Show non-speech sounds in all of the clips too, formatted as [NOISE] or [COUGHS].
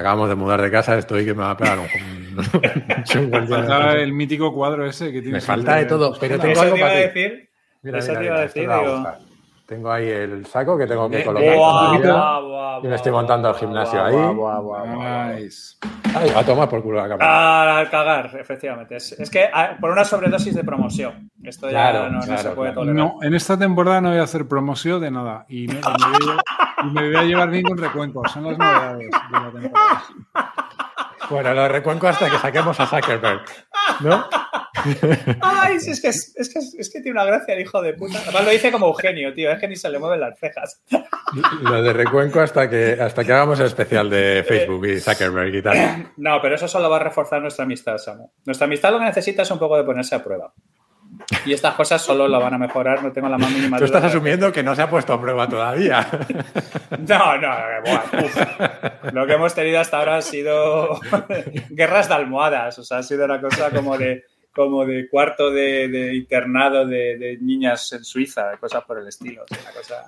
acabamos de mudar de casa, estoy que me va a pegar un, [LAUGHS] un, me falta el mítico cuadro ese que tiene. Me falta de todo, pero tengo Eso algo te iba a para ti. decir. Mira, Eso mira, te iba a decir, digo. Tengo ahí el saco que tengo que colocar. y me estoy montando guau, gimnasio ahí. Nice. Ay, a tomar por culo la cámara. Al cagar, efectivamente. Es, es que ah, por una sobredosis de promoción. Esto ya Claro, no, no claro, se puede claro. tolerar. No, en esta temporada no voy a hacer promoción de nada y me, me voy, a, y me voy a llevar bien con recuentos. Son las novedades de la temporada. Bueno, lo recuenco hasta que saquemos a Zuckerberg. ¿No? Ay, es, que, es, es que, es que tiene una gracia el hijo de puta. Además lo dice como Eugenio, tío. Es que ni se le mueven las cejas. Lo de recuenco hasta que, hasta que hagamos el especial de Facebook y Zuckerberg y tal. No, pero eso solo va a reforzar nuestra amistad, Samu. Nuestra amistad lo que necesita es un poco de ponerse a prueba. Y estas cosas solo lo van a mejorar, no tengo la más mínima Tú duda. estás asumiendo que no se ha puesto a prueba todavía. [LAUGHS] No, no, uf. Lo que hemos tenido hasta ahora han sido [LAUGHS] guerras de almohadas. O sea, ha sido una cosa como de, como de cuarto de, de internado de, de niñas en Suiza, cosas por el estilo. es una cosa-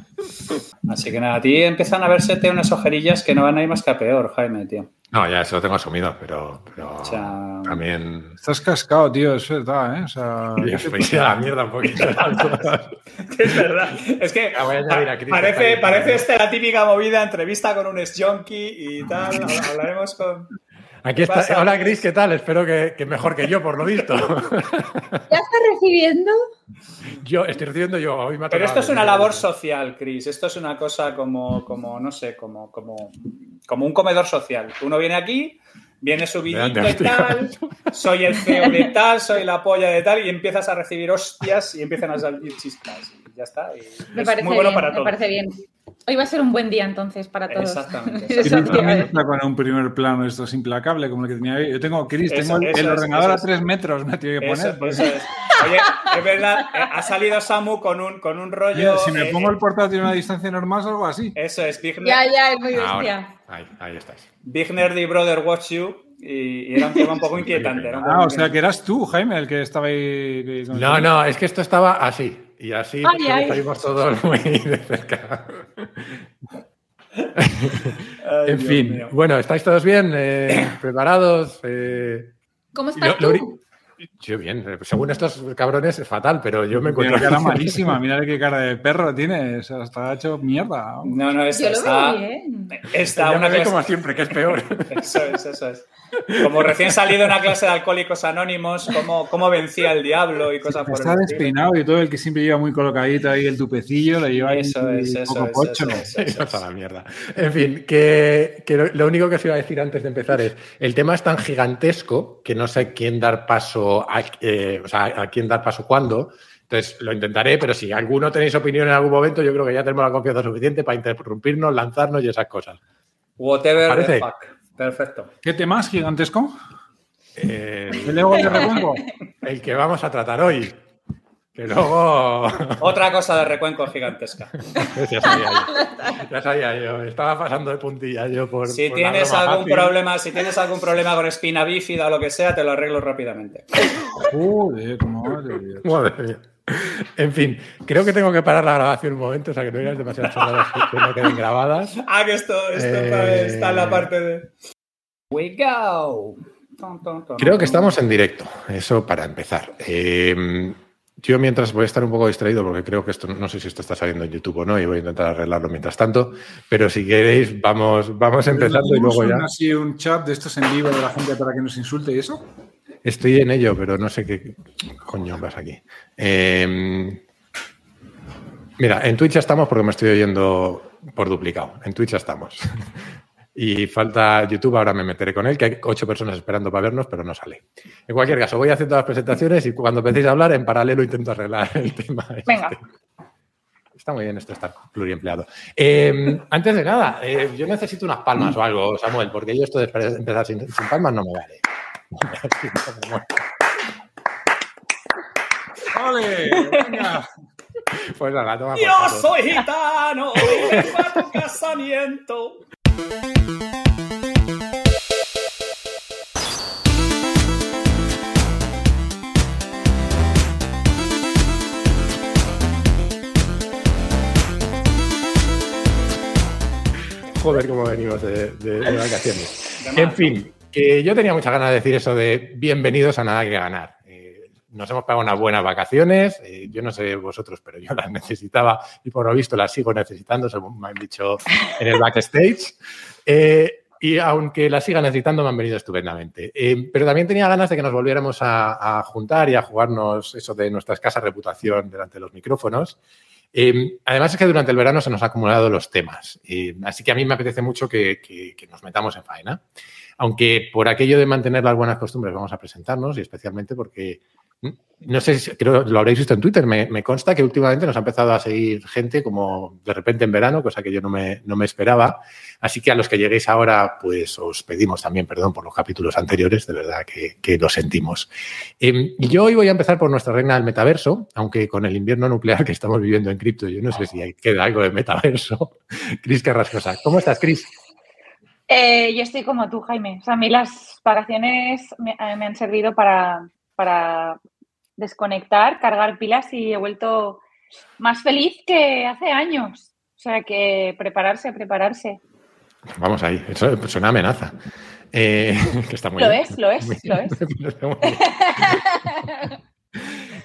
Así que nada, a ti empiezan a versete unas ojerillas que no van a ir más que a peor, Jaime, tío. No, ya eso lo tengo asumido, pero, pero O sea- también. Estás cascado, tío, es verdad, ¿eh? O sea, [LAUGHS] vais a la mierda un poquito. [LAUGHS] Es verdad. Es que voy a añadir a Chris, está parece, parece esta la típica movida, entrevista con un ex-junkie y tal. Hablaremos con... Aquí está. pasa? Hola, Chris, ¿qué tal? Espero que, que mejor que yo, por lo visto. [LAUGHS] ¿Ya estás recibiendo? Yo estoy recibiendo yo. Hoy me ha Pero esto es una labor social, Chris. Esto es una cosa como, como no sé, como, como, como un comedor social. Uno viene aquí, viene su Me vidito y tal, soy el CEO de tal, soy la polla de tal, y empiezas a recibir hostias y empiezan a salir chispas. Y ya está. Y Me es parece muy bueno bien, para me todos. parece bien. Hoy va a ser un buen día entonces para todos. Exactamente. Eso Chris te iba a también decir. está con un primer plano esto es implacable, como el que tenía yo. Yo tengo, Chris, Eso, tengo el, eso el ordenador eso a es. tres metros, me tiene que poner. eso es. Oye, es verdad, eh, ha salido Samu con un, con un rollo. Si me eh, pongo el portátil a una distancia normal, algo así. Eso es, Big, Ya, ya, es muy bestia. Ahí, ahí estáis. Big Nerdy Brother Watch You. Y, era un tema un poco [LAUGHS] inquietante. Ah, o sea que eras tú, Jaime, el que estaba ahí. No, no, es que esto estaba así. Y así Ay, porque ay. salimos todos muy [LAUGHS] de cerca. Ay, En Dios fin, mío. bueno, ¿estáis todos bien? Eh, [COUGHS] ¿Preparados? Eh, ¿Cómo estás lo- tú? Yo bien, según estos cabrones es fatal, pero yo me encuentro... cara malísima, [LAUGHS] mira qué cara de perro tiene. O sea, está hecho mierda. No, no, Yo está, lo veo está, bien. está una clase- como siempre, que es peor. [LAUGHS] Eso es, eso es. Como recién salido de una clase de alcohólicos anónimos, cómo, cómo vencía el diablo y cosas por Está despeinado y todo el que siempre lleva muy colocadito ahí el tupecillo, le lleva ahí Eso es, un eso poco es, pocho. eso es, eso es. la mierda. En fin, que, que lo, lo único que os iba a decir antes de empezar es, el tema es tan gigantesco que no sé quién dar paso, a, eh, o sea, a quién dar paso cuándo. Entonces lo intentaré, pero si alguno tenéis opinión en algún momento, yo creo que ya tenemos la confianza suficiente para interrumpirnos, lanzarnos y esas cosas. Whatever the Parece. fuck. Perfecto. ¿Qué temas gigantesco? Eh, ¿El ego de repongo? el que vamos a tratar hoy. Que luego. [LAUGHS] Otra cosa de recuenco gigantesca. [LAUGHS] ya sabía yo. Ya sabía yo. Estaba pasando de puntilla yo por. Si por tienes algún fácil. problema, si tienes algún problema con espina bífida o lo que sea, te lo arreglo rápidamente. Joder, madre Dios. Madre mía. En fin, creo que tengo que parar la grabación un momento, o sea que no digas demasiadas chorradas que no queden grabadas. [LAUGHS] Ah, que esto, esto Eh, está en la parte de. We go. Creo que estamos en directo, eso para empezar. Eh, yo mientras voy a estar un poco distraído porque creo que esto, no sé si esto está saliendo en YouTube o no y voy a intentar arreglarlo mientras tanto, pero si queréis vamos, vamos empezando y luego ¿Tenemos ya. así un chat de estos en vivo de la gente para que nos insulte y eso? Estoy en ello, pero no sé qué coño pasa aquí. Eh, mira, en Twitch ya estamos porque me estoy oyendo por duplicado. En Twitch ya estamos. [LAUGHS] Y falta YouTube, ahora me meteré con él, que hay ocho personas esperando para vernos, pero no sale. En cualquier caso, voy haciendo las presentaciones y cuando empecéis a hablar, en paralelo intento arreglar el tema. este. Venga. Está muy bien esto estar pluriempleado. Eh, antes de nada, eh, yo necesito unas palmas o algo, Samuel, porque yo esto de empezar sin, sin palmas no me vale. ¡Ole! Venga. Pues nada, toma Yo soy gitano y vengo a tu casamiento. Joder, cómo venimos de, de- de vacaciones. En fin, que yo tenía muchas ganas de decir eso de bienvenidos a nada que ganar. Nos hemos pagado unas buenas vacaciones. eh, yo no sé vosotros, pero yo las [LAUGHS] necesitaba y por lo visto las sigo necesitando, según me han dicho en el backstage. [LAUGHS] Eh, y aunque las siga necesitando, me han venido estupendamente. Eh, pero también tenía ganas de que nos volviéramos a, juntar y a jugarnos eso de nuestra escasa reputación delante de los micrófonos. Además es que durante el verano se nos han acumulado los temas, así que a mí me apetece mucho que, nos metamos en faena. Aunque por aquello de mantener las buenas costumbres vamos a presentarnos y especialmente porque, no sé, si- creo lo habréis visto en Twitter, me, consta que últimamente nos ha empezado a seguir gente como de repente en verano, cosa que yo no me, no me esperaba. Así que a los que lleguéis ahora, pues os pedimos también perdón por los capítulos anteriores, de verdad que, que lo sentimos. Y yo hoy voy a empezar por nuestra reina del metaverso, aunque con el invierno nuclear que estamos viviendo en cripto, yo no sé si queda algo de metaverso. [LAUGHS] Cris Carrascosa, ¿cómo estás, Cris? Eh, yo estoy como tú, Jaime. O sea, a mí las vacaciones me, eh, me han servido para, para desconectar, cargar pilas y he vuelto más feliz que hace años. O sea, que prepararse, prepararse. Vamos ahí, eso suena a amenaza. Eh, [LAUGHS] que está muy Lo bien. es, lo es, lo es. [LAUGHS]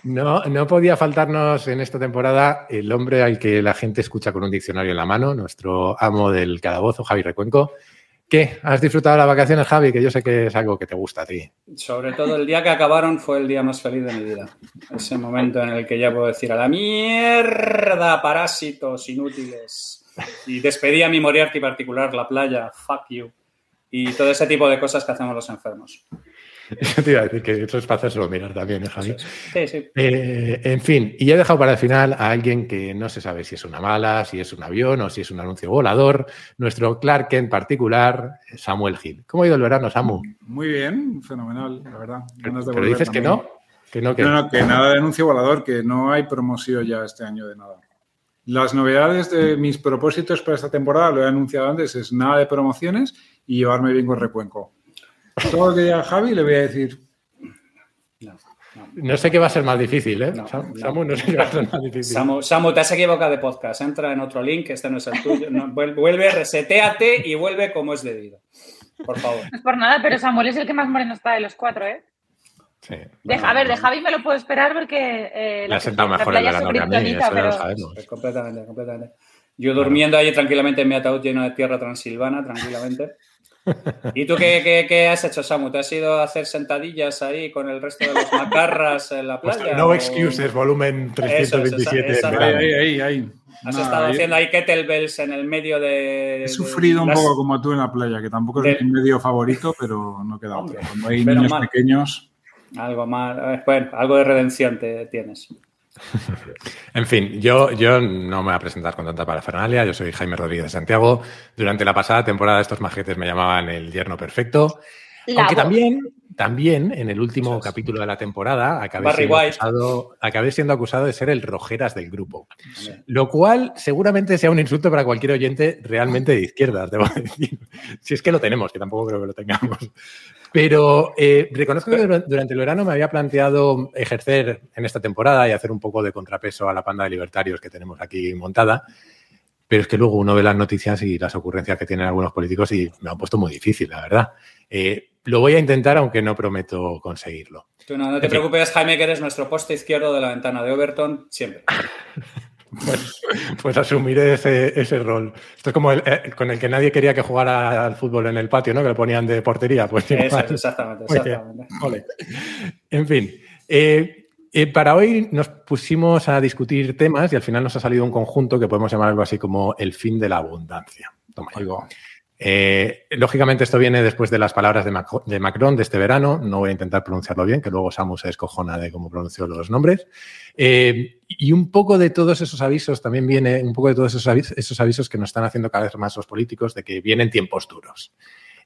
No, no podía faltarnos en esta temporada el hombre al que la gente escucha con un diccionario en la mano, nuestro amo del calabozo, Javi Recuenco. ¿Qué? ¿Has disfrutado las vacaciones, Javi? Que yo sé que es algo que te gusta a ti. Sobre todo el día que acabaron fue el día más feliz de mi vida. Ese momento en el que ya puedo decir a la mierda, parásitos inútiles. Y despedí a mi Moriarty particular, la playa, fuck you. Y todo ese tipo de cosas que hacemos los enfermos. Yo [LAUGHS] te iba a decir que eso es para hacérselo mirar también, ¿eh, Javi? Sí, sí. Eh, en fin, y he dejado para el final a alguien que no se sabe si es una mala, si es un avión o si es un anuncio volador, nuestro Clark Kent particular, Samuel Gil. ¿Cómo ha ido el verano, Samu? Muy bien, fenomenal, la verdad. Ganas de Pero dices que no, que no, que No, no, que nada de anuncio volador, que no hay promoción ya este año de nada. Las novedades de mis propósitos para esta temporada, lo he anunciado antes, es nada de promociones y llevarme bien con Recuenco. Todo lo que diga Javi le voy a decir, No, no. No sé qué va a ser más difícil, ¿eh? No, Sam- no. Samu, no sé qué va a ser más difícil. Samu, Samu, te has equivocado de podcast. Entra en otro link, este no es el tuyo. Vuelve, reseteate y vuelve como es debido. Por favor. No es por nada, pero Samuel es el que más moreno está de los cuatro, ¿eh? Sí. A ver, de Javi me lo puedo esperar porque eh, Le ha sentado la mejor el playa es verano que a mí, eso ya lo sabemos. Pues completamente, completamente. Yo durmiendo ahí tranquilamente en mi ataúd lleno de tierra transilvana, tranquilamente. ¿Y tú qué, qué- qué has hecho, Samu? ¿Te has ido a hacer sentadillas ahí con el resto de los macarras en la playa? No o excuses, volumen Eso es, 327. esa- en esa- ahí, ahí, ahí, ahí. Has Nada, estado haciendo ahí kettlebells en el medio de... He sufrido un las- poco como tú en la playa, que tampoco de- es mi medio favorito, pero no queda Hombre, otro. Cuando hay niños mal. pequeños, Algo más... eh, Bueno, algo de redención te tienes. En fin, yo, yo no me voy a presentar con tanta parafernalia. Yo soy Jaime Rodríguez de Santiago. Durante la pasada temporada estos majetes me llamaban el yerno perfecto. La Aunque voz. también, también en el último capítulo de la temporada acabé siendo, acusado, acabé siendo acusado de ser el rojeras del grupo. Lo cual seguramente sea un insulto para cualquier oyente realmente de izquierdas, debo [LAUGHS] decir. Si es que lo tenemos, que tampoco creo que lo tengamos. Pero eh, reconozco que dur- durante el verano me había planteado ejercer en esta temporada y hacer un poco de contrapeso a la panda de libertarios que tenemos aquí montada. Pero es que luego uno ve las noticias y las ocurrencias que tienen algunos políticos y me han puesto muy difícil, la verdad. Eh, lo voy a intentar, aunque no prometo conseguirlo. Tú no, no te En fin. preocupes, Jaime, que eres nuestro poste izquierdo de la ventana de Overton siempre. [LAUGHS] Pues, [LAUGHS] pues asumiré ese, ese rol. Esto es como el, eh, con el que nadie quería que jugara al fútbol en el patio, ¿no? Que lo ponían de portería. Pues Eso igual. es, exactamente. Ole. En fin, eh, eh, para hoy nos pusimos a discutir temas y al final nos ha salido un conjunto que podemos llamar algo así como el fin de la abundancia. Toma Eh, lógicamente esto viene después de las palabras de, Mac- de Macron de este verano. No voy a intentar pronunciarlo bien, que luego Samu se descojona de cómo pronunció los nombres. Eh, y un poco de todos esos avisos, también viene un poco de todos esos avisos, que nos están haciendo cada vez más los políticos de que vienen tiempos duros.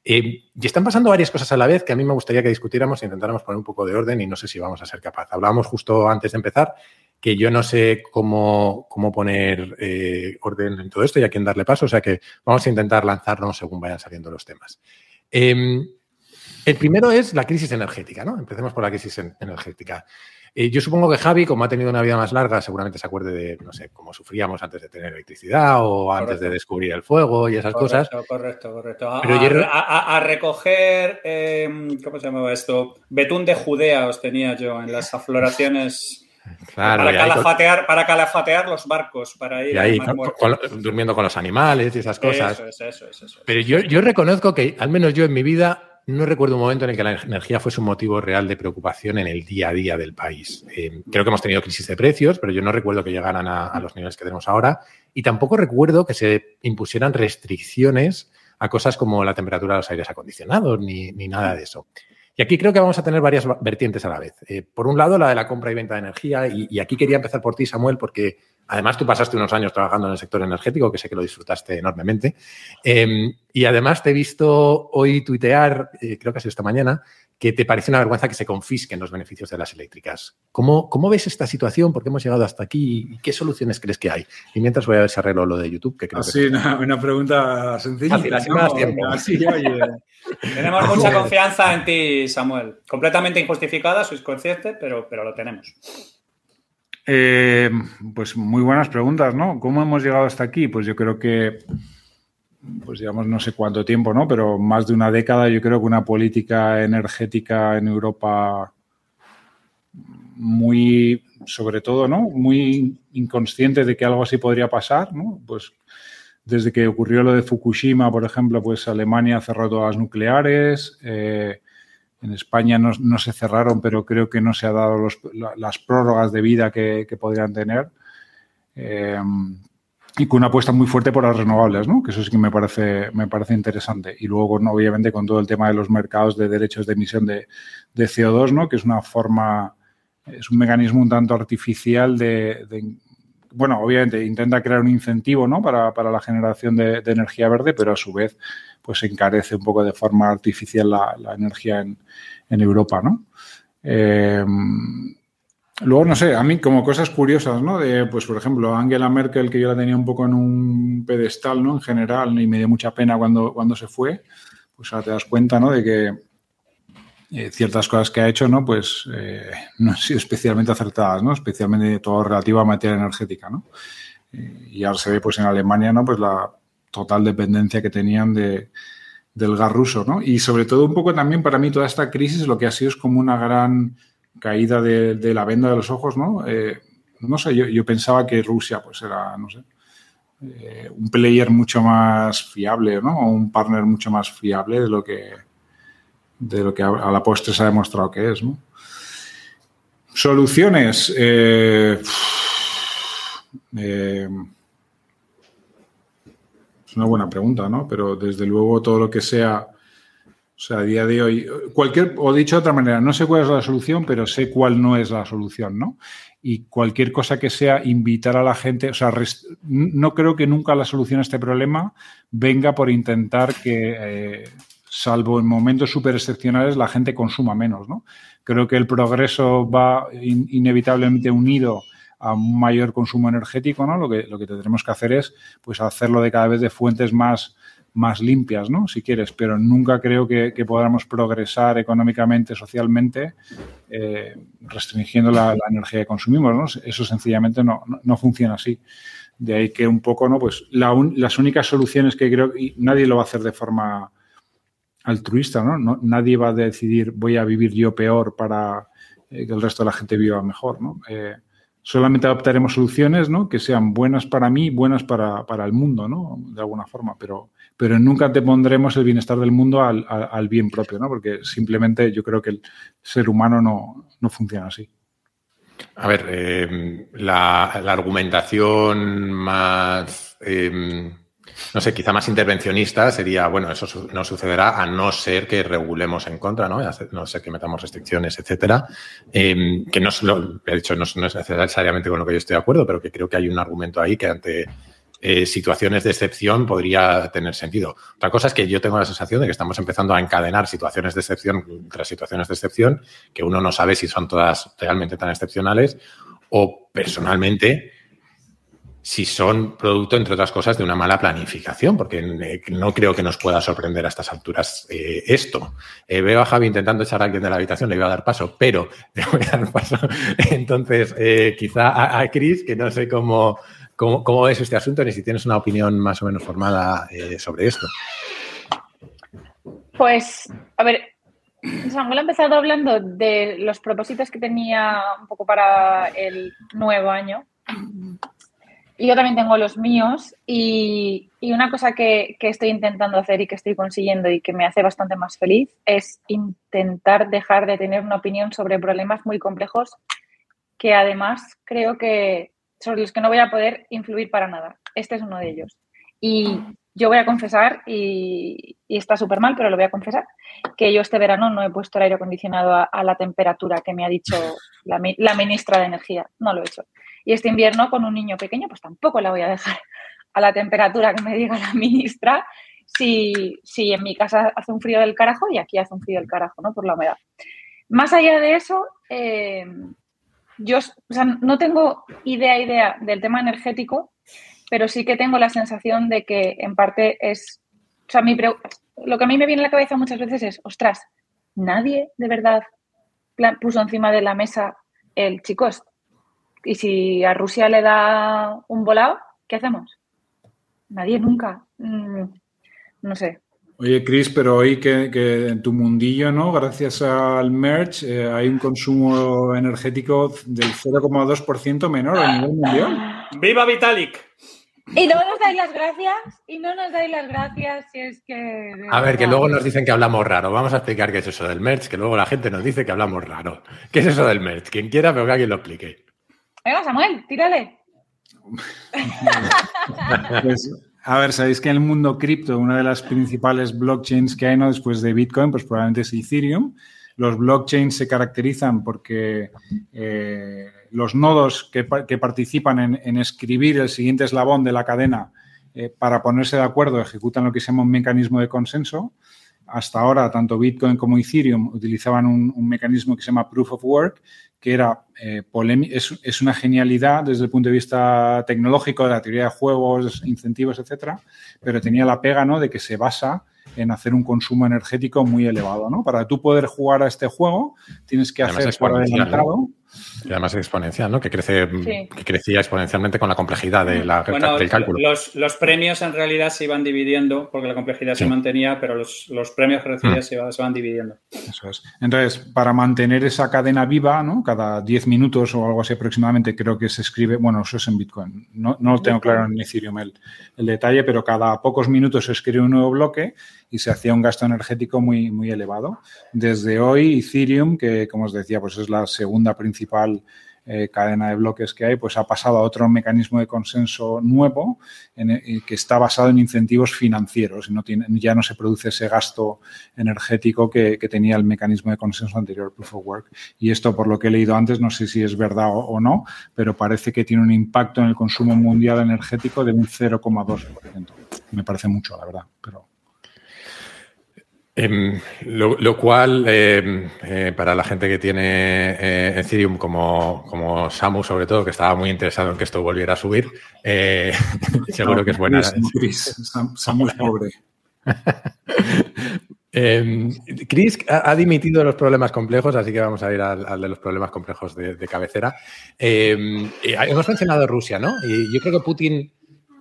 Eh, y están pasando varias cosas a la vez que a mí me gustaría que discutiéramos e intentáramos poner un poco de orden y no sé si vamos a ser capaces. Hablábamos justo antes de empezar que yo no sé cómo, cómo poner eh, orden en todo esto y a quién darle paso, o sea que vamos a intentar lanzarnos según vayan saliendo los temas. El primero es la crisis energética, ¿no? Empecemos por la crisis en- energética. Eh, yo supongo que Javi, como ha tenido una vida más larga, seguramente se acuerde de, no sé, cómo sufríamos antes de tener electricidad o antes de descubrir el fuego y esas cosas. Correcto, correcto. A, Pero a, recoger, em, ¿cómo se llamaba esto? Betún de Judea os tenía yo en las afloraciones. [LAUGHS] Claro, para, calafatear, para calafatear los barcos, para ir ahí, durmiendo con los animales y esas cosas. Eso eso eso Pero yo, yo reconozco que, al menos yo en mi vida, no recuerdo un momento en el que la energía fuese un motivo real de preocupación en el día a día del país. Eh, creo que hemos tenido crisis de precios, pero yo no recuerdo que llegaran a, los niveles que tenemos ahora. Y tampoco recuerdo que se impusieran restricciones a cosas como la temperatura de los aires acondicionados, ni, ni nada de eso. Y aquí creo que vamos a tener varias vertientes a la vez. Eh, por un lado, la de la compra y venta de energía. Y, aquí quería empezar por ti, Samuel, porque además tú pasaste unos años trabajando en el sector energético, que sé que lo disfrutaste enormemente. Em, y además te he visto hoy tuitear, eh, creo que ha sido esta mañana, que te parece una vergüenza que se confisquen los beneficios de las eléctricas. ¿Cómo, cómo ves esta situación? ¿Por qué hemos llegado hasta aquí? ¿Y qué soluciones crees que hay? Y mientras voy a ver si arreglo lo de YouTube, que creo que... una, pregunta sencilla. [LAUGHS] tenemos mucha confianza en ti, Samuel. Completamente injustificada, sois conscientes, pero, pero lo tenemos. Eh, pues muy buenas preguntas, ¿no? ¿Cómo hemos llegado hasta aquí? Pues yo creo que pues digamos, no sé cuánto tiempo, ¿no? Pero más de una década, yo creo que una política energética en Europa muy, sobre todo, ¿no? Muy inconsciente de que algo así podría pasar, ¿no? Pues desde que ocurrió lo de Fukushima, por ejemplo, pues Alemania cerró todas las nucleares. Eh, en España no, se cerraron, pero creo que no se ha dado las prórrogas de vida que, podrían tener. Eh, y con una apuesta muy fuerte por las renovables, ¿no? Que eso sí que me parece, me parece interesante. Y luego, obviamente, con todo el tema de los mercados de derechos de emisión de, CO2, ¿no? Que es una forma, es un mecanismo un tanto artificial de, bueno, obviamente intenta crear un incentivo, ¿no? Para, la generación de, energía verde, pero a su vez, pues encarece un poco de forma artificial la, energía en, en, Europa, ¿no? Eh, Luego, no sé, a mí como cosas curiosas, ¿no? De, pues, por ejemplo, Angela Merkel, que yo la tenía un poco en un pedestal, ¿no? En general, y me dio mucha pena cuando, cuando se fue, pues ahora te das cuenta, ¿no? De que eh, ciertas cosas que ha hecho, ¿no? Pues eh, no han sido especialmente acertadas, ¿no? Especialmente todo relativo a materia energética, ¿no? Y ahora se ve, pues, en Alemania, ¿no? Pues la total dependencia que tenían de, del gas ruso, ¿no? Y sobre todo un poco también para mí toda esta crisis lo que ha sido es como una gran caída de, la venda de los ojos, ¿no? Eh, no sé, yo, pensaba que Rusia pues era, no sé, eh, un player mucho más fiable, ¿no? O un partner mucho más fiable de lo que, de lo que a, la postre se ha demostrado que es, ¿no? Soluciones. Eh, es una buena pregunta, ¿no? Pero desde luego todo lo que sea o sea, a día de hoy, cualquier, o dicho de otra manera, no sé cuál es la solución, pero sé cuál no es la solución, ¿no? Y cualquier cosa que sea invitar a la gente, o sea, no creo que nunca la solución a este problema venga por intentar que, eh, salvo en momentos súper excepcionales, la gente consuma menos, ¿no? Creo que el progreso va inevitablemente unido a un mayor consumo energético, ¿no? Lo que, lo que tendremos que hacer es, pues, hacerlo de cada vez de fuentes más más limpias, ¿no? Si quieres, pero nunca creo que, podamos progresar económicamente, socialmente, eh, restringiendo la, energía que consumimos, ¿no? Eso sencillamente no, funciona así. De ahí que un poco, ¿no? Pues las únicas soluciones que creo, y nadie lo va a hacer de forma altruista, ¿no? nadie va a decidir voy a vivir yo peor para eh, que el resto de la gente viva mejor, ¿no? Eh, solamente adoptaremos soluciones ¿no? que sean buenas para mí, buenas para, para, el mundo, ¿no? De alguna forma, pero, pero nunca te pondremos el bienestar del mundo al, al, bien propio, ¿no? Porque simplemente yo creo que el ser humano no, no funciona así. A ver, eh, la, la, argumentación más... Eh, no sé, quizá más intervencionista sería, bueno, eso no sucederá a no ser que regulemos en contra, ¿no? A no ser que metamos restricciones, etcétera. Em, que no es lo, he dicho, no, es necesariamente con lo que yo estoy de acuerdo, pero que creo que hay un argumento ahí que ante eh, situaciones de excepción podría tener sentido. Otra cosa es que yo tengo la sensación de que estamos empezando a encadenar situaciones de excepción tras situaciones de excepción, que uno no sabe si son todas realmente tan excepcionales o personalmente si son producto, entre otras cosas, de una mala planificación, porque eh, no creo que nos pueda sorprender a estas alturas eh, esto. Eh, veo a Javi intentando echar a alguien de la habitación, le voy a dar paso, pero [LAUGHS] le voy a dar paso. Entonces, quizá a, a Chris, que no sé cómo, cómo, cómo, ves este asunto, ni si tienes una opinión más o menos formada sobre esto. Pues, a ver, Samuel ha empezado hablando de los propósitos que tenía un poco para el nuevo año yo también tengo los míos y, una cosa que, estoy intentando hacer y que estoy consiguiendo y que me hace bastante más feliz es intentar dejar de tener una opinión sobre problemas muy complejos que además creo que sobre los que no voy a poder influir para nada. Este es uno de ellos. Y yo voy a confesar, y, está súper mal, pero lo voy a confesar, que yo este verano no he puesto el aire acondicionado a, la temperatura que me ha dicho la, la ministra de Energía. No lo he hecho. Y este invierno con un niño pequeño, pues tampoco la voy a dejar a la temperatura que me diga la ministra si, si en mi casa hace un frío del carajo y aquí hace un frío del carajo, ¿no? Por la humedad. Más allá de eso, eh, yo no tengo idea, idea del tema energético, pero sí que tengo la sensación de que en parte es, o sea, mi lo que a mí me viene a la cabeza muchas veces es, ostras, nadie de verdad puso encima de la mesa el chicos, y si a Rusia le da un volado, ¿qué hacemos? Nadie nunca. Mm, no sé. Oye, Chris, pero hoy que, en tu mundillo, ¿no? Gracias al merch, eh, hay un consumo energético del 0,2% menor a nivel mundial. ¡Viva Vitalik! Y no nos dais las gracias, y no nos dais las gracias si es que... A ver, que luego nos dicen que hablamos raro. Vamos a explicar qué es eso del merch, que luego la gente nos dice que hablamos raro. ¿Qué es eso del merch? Quien quiera, pero que alguien lo explique. Venga, Samuel, tírale. [LAUGHS] Pues, a ver, sabéis que en el mundo cripto, una de las principales blockchains que hay después de Bitcoin, pues probablemente es Ethereum. Los blockchains se caracterizan porque eh, los nodos que, participan en, escribir el siguiente eslabón de la cadena eh, para ponerse de acuerdo ejecutan lo que se llama un mecanismo de consenso. Hasta ahora, tanto Bitcoin como Ethereum utilizaban un mecanismo que se llama Proof of Work, que era eh, es, es, una genialidad desde el punto de vista tecnológico, de la teoría de juegos, incentivos, etcétera, pero tenía la pega ¿no? de que se basa en hacer un consumo energético muy elevado. ¿no? Para tú poder jugar a este juego, tienes que hacer por adelantado. Y además exponencial, ¿no? Que crece, que crecía exponencialmente con la complejidad de la, del cálculo. Los, los, premios en realidad se iban dividiendo porque la complejidad se mantenía, pero los, los premios que recibías mm. se, van dividiendo. Eso es. Entonces, para mantener esa cadena viva, ¿no? Cada 10 minutos o algo así aproximadamente, creo que se escribe, bueno, eso es en Bitcoin. No, no lo tengo claro en Ethereum el, el detalle, pero cada pocos minutos se escribe un nuevo bloque y se hacía un gasto energético muy, muy elevado. Desde hoy, Ethereum, que como os decía, pues es la segunda principal eh, cadena de bloques que hay, pues ha pasado a otro mecanismo de consenso nuevo en, eh, que está basado en incentivos financieros y no tiene, ya no se produce ese gasto energético que, tenía el mecanismo de consenso anterior, Proof of Work. Y esto, por lo que he leído antes, no sé si es verdad o, o no, pero parece que tiene un impacto en el consumo mundial energético de un 0,2%. Me parece mucho, la verdad, pero Em, lo, cual, em, eh, para la gente que tiene eh, Ethereum, como, como Samu sobre todo, que estaba muy interesado en que esto volviera a subir, eh, [LAUGHS] seguro que es buena. Samu es pobre. [LAUGHS] Em, Chris ha, dimitido los problemas complejos, así que vamos a ir al, de los problemas complejos de, cabecera. hemos mencionado Rusia, ¿no? Y yo creo que Putin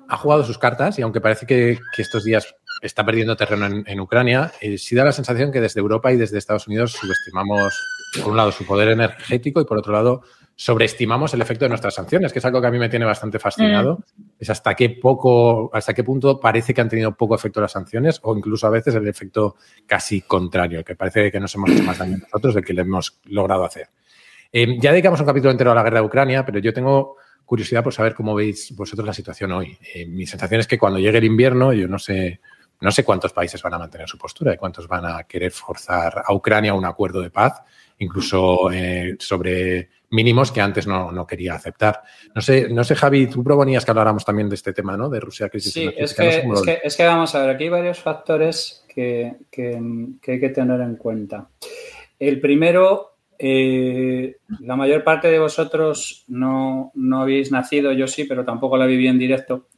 ha jugado sus cartas y aunque parece que, que estos días está perdiendo terreno en, Ucrania, y sí da la sensación que desde Europa y desde Estados Unidos subestimamos, por un lado, su poder energético y por otro lado, sobreestimamos el efecto de nuestras sanciones, que es algo que a mí me tiene bastante fascinado. Mm. Es hasta qué poco, hasta qué punto parece que han tenido poco efecto las sanciones o incluso a veces el efecto casi contrario, que parece que nos hemos hecho más daño nosotros del que le hemos logrado hacer. Eh, ya dedicamos un capítulo entero a la guerra de Ucrania, pero yo tengo curiosidad por saber cómo veis vosotros la situación hoy. Eh, mi sensación es que cuando llegue el invierno, yo no sé no sé cuántos países van a mantener su postura y cuántos van a querer forzar a Ucrania un acuerdo de paz, incluso eh, sobre mínimos que antes no, quería aceptar. No sé, no sé, Javi, tú proponías que habláramos también de este tema, ¿no? De Rusia, crisis Sí, es que, es, que, vamos a ver, aquí hay varios factores que, hay que tener en cuenta. El primero eh, la mayor parte de vosotros no, no habéis nacido, yo sí, pero tampoco la viví en directo.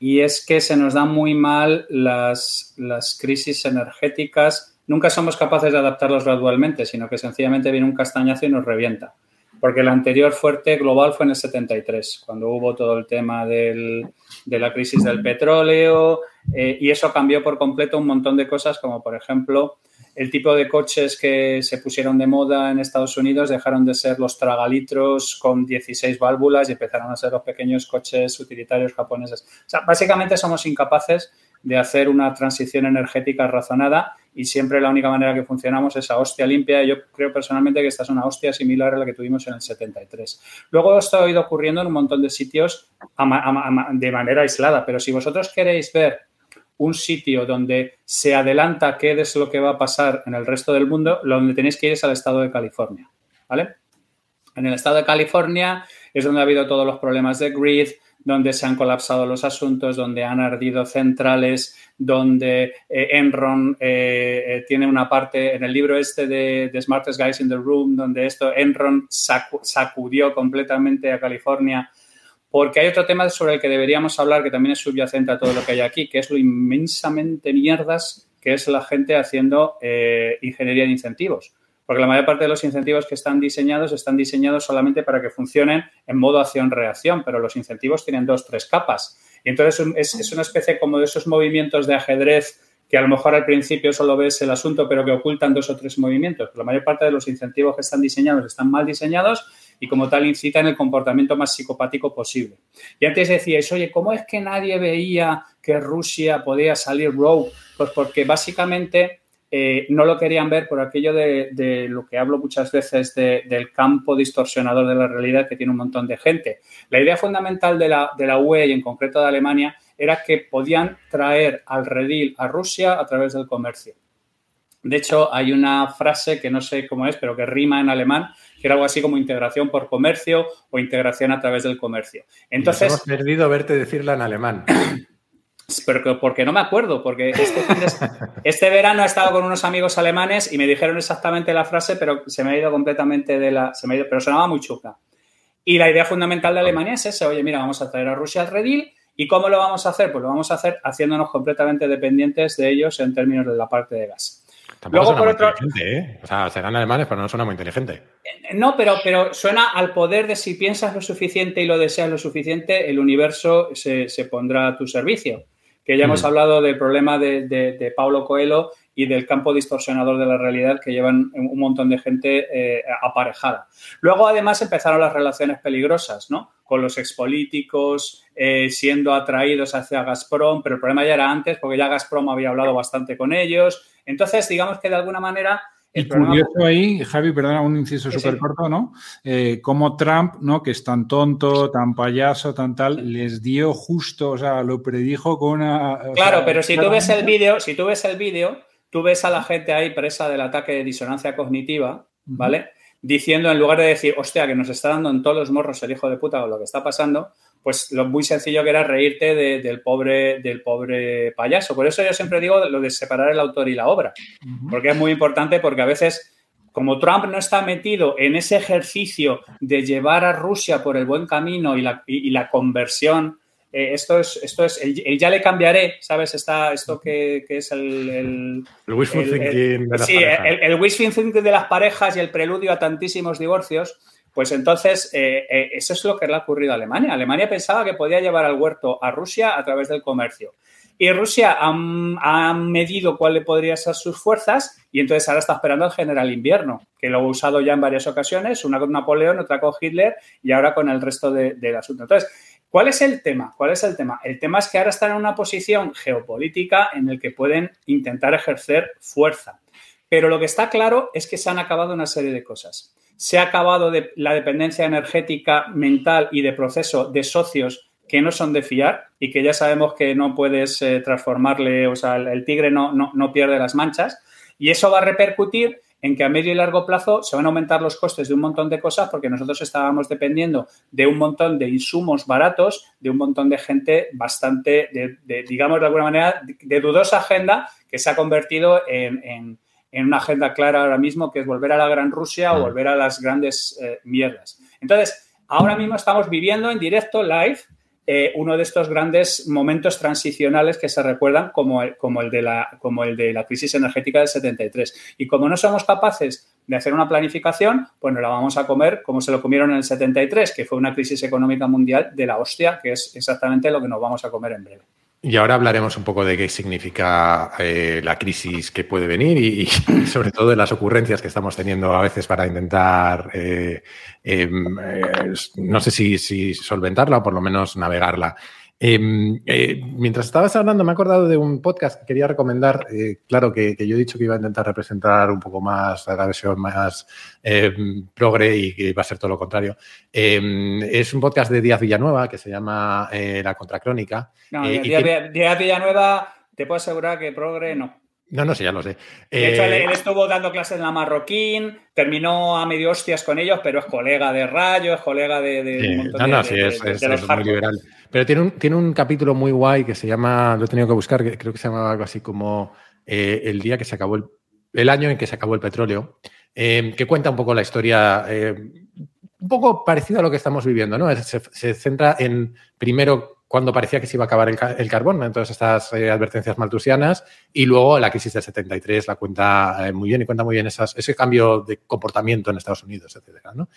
Y es que se nos dan muy mal las, las crisis energéticas. Nunca somos capaces de adaptarlos gradualmente, sino que sencillamente viene un castañazo y nos revienta porque el anterior fuerte global fue en el 73, cuando hubo todo el tema del, de la crisis del petróleo eh, y eso cambió por completo un montón de cosas, como por ejemplo el tipo de coches que se pusieron de moda en Estados Unidos dejaron de ser los tragalitros con 16 válvulas y empezaron a ser los pequeños coches utilitarios japoneses. O sea, básicamente somos incapaces de hacer una transición energética razonada y siempre la única manera que funcionamos es a hostia limpia. Yo creo personalmente que esta es una hostia similar a la que tuvimos en el 73. Luego esto ha ido ocurriendo en un montón de sitios de manera aislada, pero si vosotros queréis ver un sitio donde se adelanta qué es lo que va a pasar en el resto del mundo, lo donde tenéis que ir es al estado de California, ¿vale? En el estado de California es donde ha habido todos los problemas de grid, donde se han colapsado los asuntos, donde han ardido centrales, donde eh, Enron eh, eh, tiene una parte en el libro este de, The Smartest Guys in the Room, donde esto Enron sacudió completamente a California. Porque hay otro tema sobre el que deberíamos hablar que también es subyacente a todo lo que hay aquí, que es lo inmensamente mierdas que es la gente haciendo ingeniería de incentivos porque la mayor parte de los incentivos que están diseñados están diseñados solamente para que funcionen en modo acción-reacción, pero los incentivos tienen dos, tres capas. Y entonces es, una especie como de esos movimientos de ajedrez que a lo mejor al principio solo ves el asunto, pero que ocultan dos o tres movimientos. la mayor parte de los incentivos que están diseñados están mal diseñados y como tal incitan el comportamiento más psicopático posible. Y antes decíais, oye, ¿cómo es que nadie veía que Rusia podía salir rogue? Pues porque básicamente eh, no lo querían ver por aquello de, lo que hablo muchas veces del campo distorsionador de la realidad que tiene un montón de gente. La idea fundamental de la, de la UE y en concreto de Alemania era que podían traer al redil a Rusia a través del comercio. De hecho, hay una frase que no sé cómo es, pero que rima en alemán, que era algo así como integración por comercio o integración a través del comercio. Entonces, hemos perdido verte decirla en alemán. [COUGHS] pero porque no me acuerdo, porque este, [LAUGHS] este, verano he estado con unos amigos alemanes y me dijeron exactamente la frase, pero se me ha ido completamente de la... Se me ha ido, pero sonaba muy chuca. Y la idea fundamental de Alemania es esa, oye, mira, vamos a traer a Rusia al redil y ¿cómo lo vamos a hacer? Pues lo vamos a hacer haciéndonos completamente dependientes de ellos en términos de la parte de gas. Luego, por otro... ¿eh? O sea, serán alemanes, pero no suena muy inteligente. Eh, no, pero, pero suena al poder de si piensas lo suficiente y lo deseas lo suficiente, el universo se, se pondrá a tu servicio que ya hemos mm. hablado del problema de, de, Paulo Coelho y del campo distorsionador de la realidad que llevan un montón de gente eh, aparejada. Luego, además, empezaron las relaciones peligrosas, ¿no? Con los expolíticos eh, siendo atraídos hacia Gazprom, pero el problema ya era antes, porque ya Gazprom había hablado bastante con ellos. Entonces, digamos que de alguna manera y curioso ahí, Javi, perdona, un inciso súper corto, ¿no? Eh, como Trump, ¿no? Que es tan tonto, tan payaso, tan tal, les dio justo, o sea, lo predijo con una. Claro, pero si tú ves el vídeo, si tú ves el vídeo, tú ves a la gente ahí presa del ataque de disonancia cognitiva, ¿vale? Diciendo, en lugar de decir, hostia, que nos está dando en todos los morros el hijo de puta o lo que está pasando, pues lo muy sencillo que era reírte del, pobre, del pobre payaso. Por eso yo siempre digo lo de separar el autor y la obra, porque es muy importante porque a veces, como Trump no está metido en ese ejercicio de llevar a Rusia por el buen camino y la, y, la conversión, eh, esto es, esto es el, ya le cambiaré, ¿sabes? Está, esto que, es el... El, el wishful thinking de las sí, el wishful thinking de las parejas y el preludio a tantísimos divorcios pues entonces, eh, eh, eso es lo que le ha ocurrido a Alemania. Alemania pensaba que podía llevar al huerto a Rusia a través del comercio. Y Rusia ha, medido cuáles podrían ser sus fuerzas y entonces ahora está esperando al general invierno, que lo ha usado ya en varias ocasiones, una con Napoleón, otra con Hitler y ahora con el resto del asunto. Entonces, ¿cuál es el tema? ¿Cuál es el tema? El tema es que ahora están en una posición geopolítica en la que pueden intentar ejercer fuerza. Pero lo que está claro es que se han acabado una serie de cosas se ha acabado la dependencia energética mental y de proceso de socios que no son de fiar y que ya sabemos que no puedes eh, transformarle, o sea, el, tigre no, no, pierde las manchas. Y eso va a repercutir en que a medio y largo plazo se van a aumentar los costes de un montón de cosas porque nosotros estábamos dependiendo de un montón de insumos baratos, de un montón de gente bastante, de, digamos de alguna manera, de, dudosa agenda que se ha convertido en una agenda clara ahora mismo, que es volver a la Gran Rusia o Mm. volver a las grandes eh, mierdas. Entonces, ahora mismo estamos viviendo en directo, live, eh, uno de estos grandes momentos transicionales que se recuerdan como el, como, el de la, como el de la crisis energética del 73. Y como no somos capaces de hacer una planificación, pues nos la vamos a comer como se lo comieron en el 73, que fue una crisis económica mundial de la hostia, que es exactamente lo que nos vamos a comer en breve. Y ahora hablaremos un poco de qué significa eh, la crisis que puede venir y, [LAUGHS] sobre todo de las ocurrencias que estamos teniendo a veces para intentar, eh, eh, no sé si, solventarla o por lo menos navegarla. Mientras estabas hablando me he acordado de un podcast que quería recomendar. eh, claro que, que, yo he dicho que iba a intentar representar un poco más la versión más progre y que iba a ser todo lo contrario. es un podcast de Díaz Villanueva que se llama eh, La Contracrónica. No, eh, Díaz, que... Díaz, Villanueva, te puedo asegurar que progre no. No, no sé, ya lo sé. De hecho, él, él, estuvo dando clases en la Marroquín, terminó a medio hostias con ellos, pero es colega de Rayo, es colega de, de sí, un montón no, no, de, sí, de, es, de, es, los es muy liberal. Pero tiene un, tiene un capítulo muy guay que se llama, lo he tenido que buscar, que creo que se llama algo así como eh, El día que se acabó el, el, año en que se acabó el petróleo, eh, que cuenta un poco la historia, eh, un poco parecido a lo que estamos viviendo, ¿no? Se, se centra en, primero, cuando parecía que se iba a acabar el, el carbón, en todas estas eh, advertencias maltusianas, y luego la crisis del 73 la cuenta eh, muy bien y cuenta muy bien esas, ese cambio de comportamiento en Estados Unidos, etcétera, ¿no?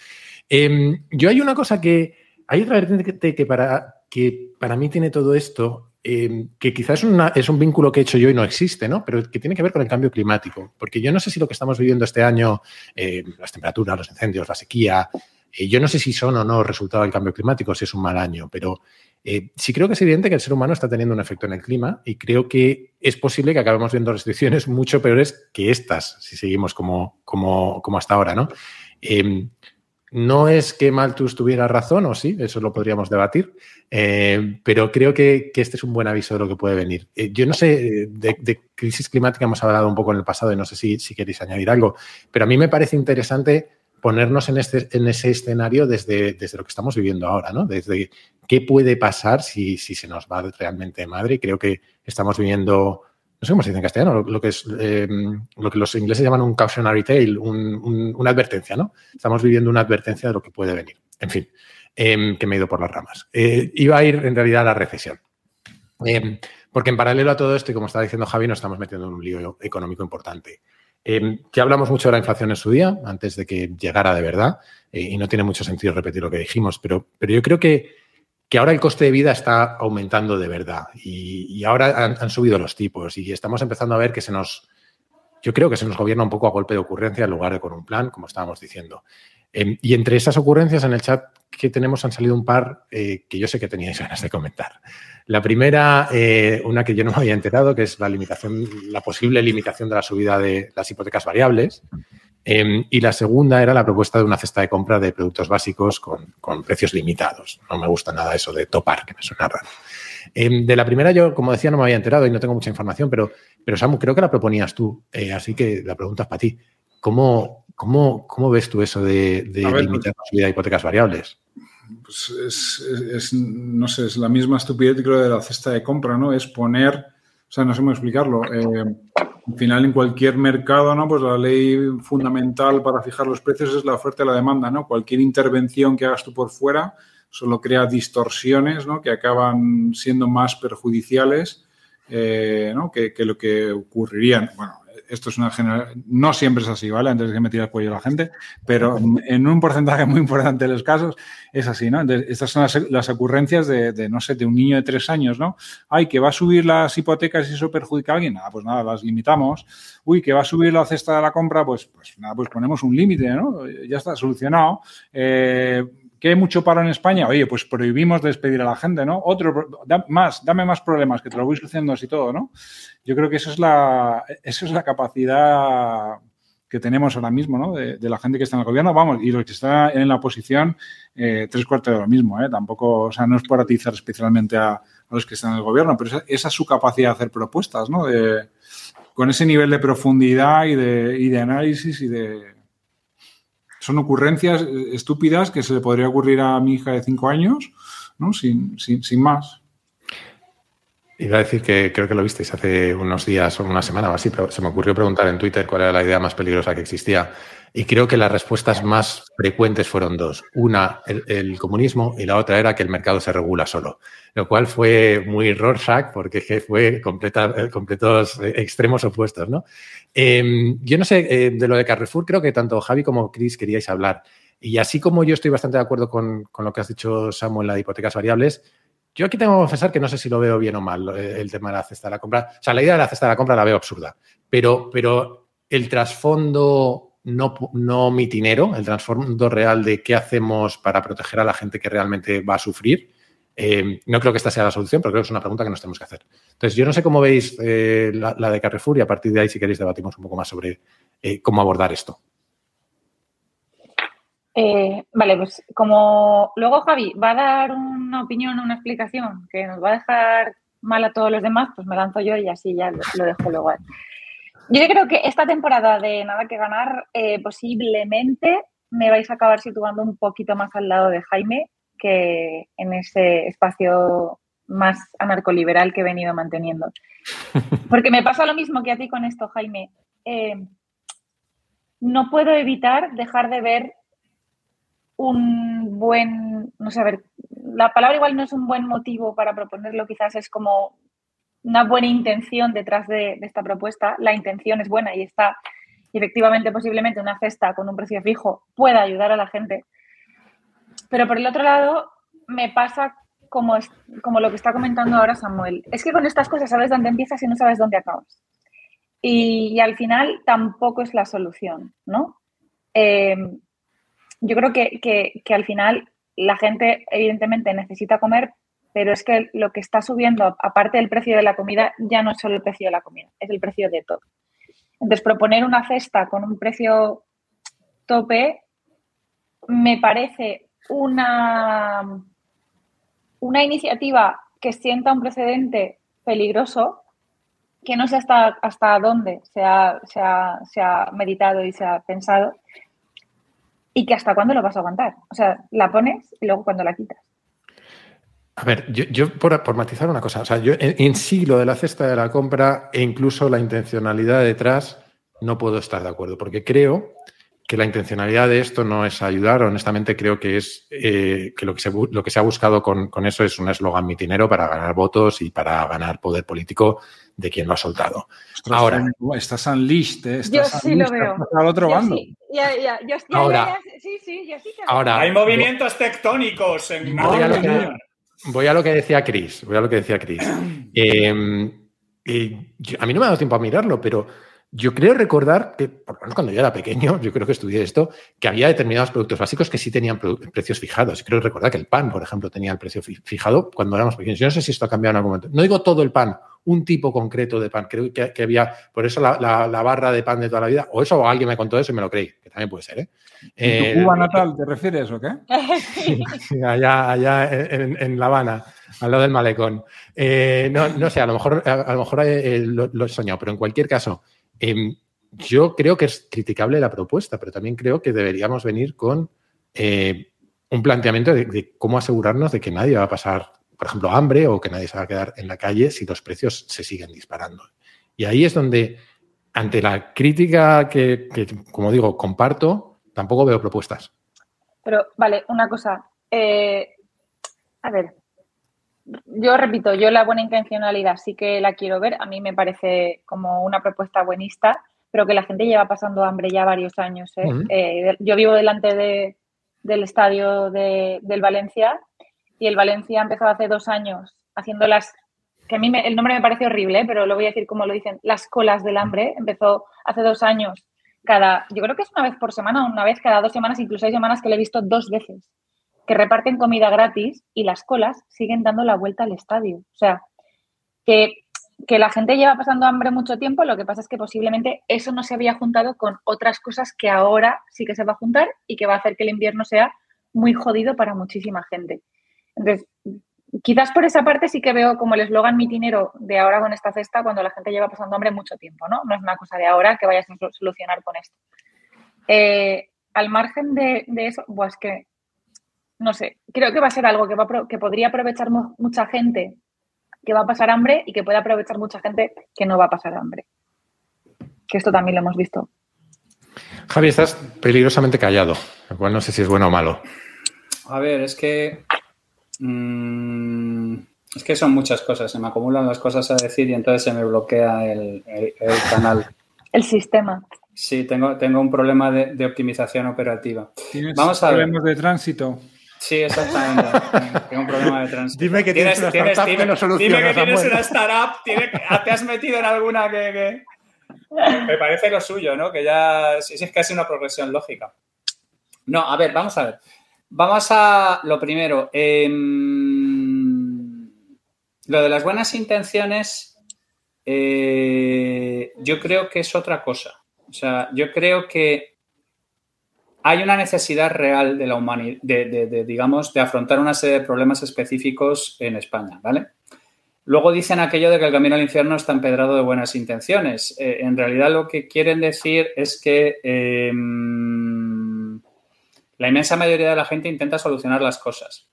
Eh, yo hay una cosa que, hay otra vertiente que, para, que para mí tiene todo esto, eh, que quizás es, un vínculo que he hecho yo y no existe, ¿no? Pero que tiene que ver con el cambio climático. Porque yo no sé si lo que estamos viviendo este año, eh, las temperaturas, los incendios, la sequía, eh, yo no sé si son o no resultado del cambio climático, si es un mal año, pero eh, sí creo que es evidente que el ser humano está teniendo un efecto en el clima y creo que es posible que acabemos viendo restricciones mucho peores que estas, si seguimos como, como, como hasta ahora, ¿no? Eh, no es que Malthus tuviera razón, o sí, eso lo podríamos debatir, eh, pero creo que, este es un buen aviso de lo que puede venir. Eh, yo no sé, de, de, crisis climática hemos hablado un poco en el pasado y no sé si, si queréis añadir algo, pero a mí me parece interesante ponernos en, este, en ese escenario desde, desde lo que estamos viviendo ahora, ¿no? Desde qué puede pasar si, si se nos va realmente de madre. Creo que estamos viviendo, no sé cómo se dice en castellano, lo, que, es, eh, lo que los ingleses llaman un cautionary tale, un, un, una advertencia, ¿no? Estamos viviendo una advertencia de lo que puede venir. En fin, eh, que me he ido por las ramas. Eh, iba a ir en realidad a la recesión. Eh, porque en paralelo a todo esto, y como estaba diciendo Javi, nos estamos metiendo en un lío económico importante. Eh, ya hablamos mucho de la inflación en su día, antes de que llegara de verdad, eh, y no tiene mucho sentido repetir lo que dijimos, pero, pero yo creo que, que ahora el coste de vida está aumentando de verdad y, ahora han, subido los tipos y estamos empezando a ver que se nos, yo creo que se nos gobierna un poco a golpe de ocurrencia en lugar de con un plan, como estábamos diciendo. Eh, y entre esas ocurrencias en el chat que tenemos han salido un par eh, que yo sé que teníais [LAUGHS] ganas de comentar. La primera, eh, una que yo no me había enterado, que es la limitación, la posible limitación de la subida de las hipotecas variables. Eh, y la segunda era la propuesta de una cesta de compra de productos básicos con, con precios limitados. No me gusta nada eso de topar, que me suena raro. Eh, de la primera yo, como decía, no me había enterado y no tengo mucha información, pero, pero Samu, creo que la proponías tú, eh, así que la pregunta es para ti. ¿Cómo, cómo, cómo ves tú eso de, de ver, limitar pues, la subida de hipotecas variables? Pues es, es, es, no sé, es la misma estupidez creo de la cesta de compra, ¿no? Es poner, o sea, no sé cómo explicarlo. Eh, al final, en cualquier mercado, ¿no? Pues la ley fundamental para fijar los precios es la oferta y la demanda, ¿no? Cualquier intervención que hagas tú por fuera solo crea distorsiones, ¿no? Que acaban siendo más perjudiciales, eh, ¿no? Que, que, lo que ocurrirían. Bueno, esto es una general, no siempre es así, ¿vale? Antes de que me tire el cuello la gente, pero en un porcentaje muy importante de los casos es así, ¿no? Estas son las, las ocurrencias de, de, no sé, de un niño de tres años, ¿no? Ay, que va a subir las hipotecas y eso perjudica a alguien. Nada, pues nada, las limitamos. Uy, que va a subir la cesta de la compra, pues, pues nada, pues ponemos un límite, ¿no? Ya está solucionado. Eh, ¿Que hay mucho paro en España? Oye, pues prohibimos despedir a la gente, ¿no? Otro, da, más, dame más problemas, que te lo voy solucionando así todo, ¿no? Yo creo que eso es la, eso es la capacidad que tenemos ahora mismo, ¿no? De, la gente que está en el gobierno, vamos, y los que están en la oposición, eh, tres cuartos de lo mismo, ¿eh? Tampoco, o sea, no es por atizar especialmente a, a, los que están en el gobierno, pero esa, esa, es su capacidad de hacer propuestas, ¿no? De, con ese nivel de profundidad y de, y de análisis y de, son ocurrencias estúpidas que se le podría ocurrir a mi hija de cinco años, ¿no? Sin, sin, sin más. Iba a decir que creo que lo visteis hace unos días o una semana o así, pero se me ocurrió preguntar en Twitter cuál era la idea más peligrosa que existía. Y creo que las respuestas más frecuentes fueron dos. Una, el, el comunismo, y la otra era que el mercado se regula solo. Lo cual fue muy Rorschach, porque fue completa, completos extremos opuestos, ¿no? Eh, yo no sé, eh, de lo de Carrefour, creo que tanto Javi como Chris queríais hablar. Y así como yo estoy bastante de acuerdo con, con lo que has dicho, Samuel, la hipotecas variables, yo aquí tengo que confesar que no sé si lo veo bien o mal el tema de la cesta de la compra. O sea, la idea de la cesta de la compra la veo absurda, pero, pero el trasfondo no, no mitinero, el trasfondo real de qué hacemos para proteger a la gente que realmente va a sufrir, eh, no creo que esta sea la solución, pero creo que es una pregunta que nos tenemos que hacer. Entonces, yo no sé cómo veis eh, la, la, de Carrefour y a partir de ahí, si queréis, debatimos un poco más sobre eh, cómo abordar esto. Eh, vale, pues como luego Javi va a dar una opinión, una explicación que nos va a dejar mal a todos los demás, pues me lanzo yo y así ya lo, lo dejo luego. Yo creo que esta temporada de Nada que Ganar eh, posiblemente me vais a acabar situando un poquito más al lado de Jaime que en ese espacio más anarcoliberal que he venido manteniendo. [LAUGHS] Porque me pasa lo mismo que a ti con esto, Jaime. Eh, no puedo evitar dejar de ver un buen, no sé, a ver, la palabra igual no es un buen motivo para proponerlo, quizás es como una buena intención detrás de, esta propuesta. La intención es buena y está, y efectivamente, posiblemente una cesta con un precio fijo pueda ayudar a la gente. Pero por el otro lado, me pasa como, es, como lo que está comentando ahora Samuel. Es que con estas cosas sabes dónde empiezas y no sabes dónde acabas. Y, al final tampoco es la solución, ¿no? Eh, yo creo que, que, al final la gente evidentemente necesita comer, pero es que lo que está subiendo, aparte del precio de la comida, ya no es solo el precio de la comida, es el precio de todo. Entonces, proponer una cesta con un precio tope me parece una, una iniciativa que sienta un precedente peligroso, que no sé hasta, hasta dónde se ha, se, ha, se ha meditado y se ha pensado, y que hasta cuándo lo vas a aguantar. O sea, la pones y luego cuando la quitas. A ver, yo, yo por, por, matizar una cosa, o sea, yo en, en, sí lo de la cesta de la compra e incluso la intencionalidad detrás no puedo estar de acuerdo, porque creo que la intencionalidad de esto no es ayudar, honestamente creo que es eh, que, lo que, se, lo que se ha buscado con, con eso es un eslogan mitinero para ganar votos y para ganar poder político de quien lo ha soltado. Ostras, Ahora, estás unleashed, ¿eh? estás yo sí lo veo. Al otro yo bando. Sí, ya, ya, yo, ya, ahora, sí, sí, yo sí que ahora, Hay movimientos tectónicos en voy a, que, voy a, lo que, decía Chris, voy a lo que decía Chris. [CLEARS THROAT] Eh, eh, yo, a mí no me ha dado tiempo a mirarlo, pero yo creo recordar que, por lo menos cuando yo era pequeño, [LAUGHS] yo creo que estudié esto, que había determinados productos básicos que sí tenían precios fijados. Creo recordar que el pan, por ejemplo, tenía el precio fijado cuando éramos pequeños. Yo no sé si esto ha cambiado en algún momento. No digo todo el pan, un tipo concreto de pan. Creo que, que había, por eso la, la, la, barra de pan de toda la vida, o eso, o alguien me contó eso y me lo creí, que también puede ser. ¿eh? ¿En tu Cuba natal te refieres o qué? [LAUGHS] sí, allá, allá en, en, La Habana, al lado del malecón. Eh, no, no sé, a lo mejor, a, a lo, mejor eh, lo, lo he soñado, pero en cualquier caso, eh, yo creo que es criticable la propuesta, pero también creo que deberíamos venir con eh, un planteamiento de, de, cómo asegurarnos de que nadie va a pasar, por ejemplo, hambre o que nadie se va a quedar en la calle si los precios se siguen disparando. Y ahí es donde, ante la crítica que, que como digo, comparto, tampoco veo propuestas. Pero, vale, una cosa. Eh, a ver, yo repito, yo la buena intencionalidad sí que la quiero ver. A mí me parece como una propuesta buenista, pero que la gente lleva pasando hambre ya varios años. ¿eh? Uh -huh. eh, yo vivo delante de, del estadio de, del Valencia y el Valencia empezó hace dos años haciendo las que a mí me, el nombre me parece horrible, ¿eh? pero lo voy a decir como lo dicen, las colas del hambre. Empezó hace dos años cada, yo creo que es una vez por semana, una vez cada dos semanas, incluso hay semanas que le he visto dos veces que reparten comida gratis y las colas siguen dando la vuelta al estadio. O sea, que, que, la gente lleva pasando hambre mucho tiempo, lo que pasa es que posiblemente eso no se había juntado con otras cosas que ahora sí que se va a juntar y que va a hacer que el invierno sea muy jodido para muchísima gente. Entonces, quizás por esa parte sí que veo como el eslogan mitinero de ahora con esta cesta cuando la gente lleva pasando hambre mucho tiempo, ¿no? No es una cosa de ahora que vayas a solucionar con esto. Eh, al margen de, de eso, pues que no sé, creo que va a ser algo que, va que podría aprovechar mucha gente que va a pasar hambre y que puede aprovechar mucha gente que no va a pasar hambre. Que esto también lo hemos visto. Javi, estás peligrosamente callado, lo cual no sé si es bueno o malo. A ver, es que. Mmm, es que son muchas cosas, se me acumulan las cosas a decir y entonces se me bloquea el, el- el canal. [LAUGHS] El sistema. Sí, tengo, tengo un problema de, de optimización operativa. ¿Tienes Vamos a ver. problemas de tránsito? Sí, exactamente. [LAUGHS] Tengo un problema de tránsito. Dime que tienes una startup que dime- lo soluciona, Dime que tienes Samuel. una startup, tiene que- te has metido en alguna que, que- Me parece lo suyo, ¿no? Que ya sí, es casi una progresión lógica. No, a ver, vamos a ver. Vamos a lo primero. em, lo de las buenas intenciones, eh, yo creo que es otra cosa. O sea, yo creo que hay una necesidad real de la humanidad, de, digamos, de afrontar una serie de problemas específicos en España, ¿vale? Luego dicen aquello de que el camino al infierno está empedrado de buenas intenciones. Eh, en realidad lo que quieren decir es que eh, la inmensa mayoría de la gente intenta solucionar las cosas.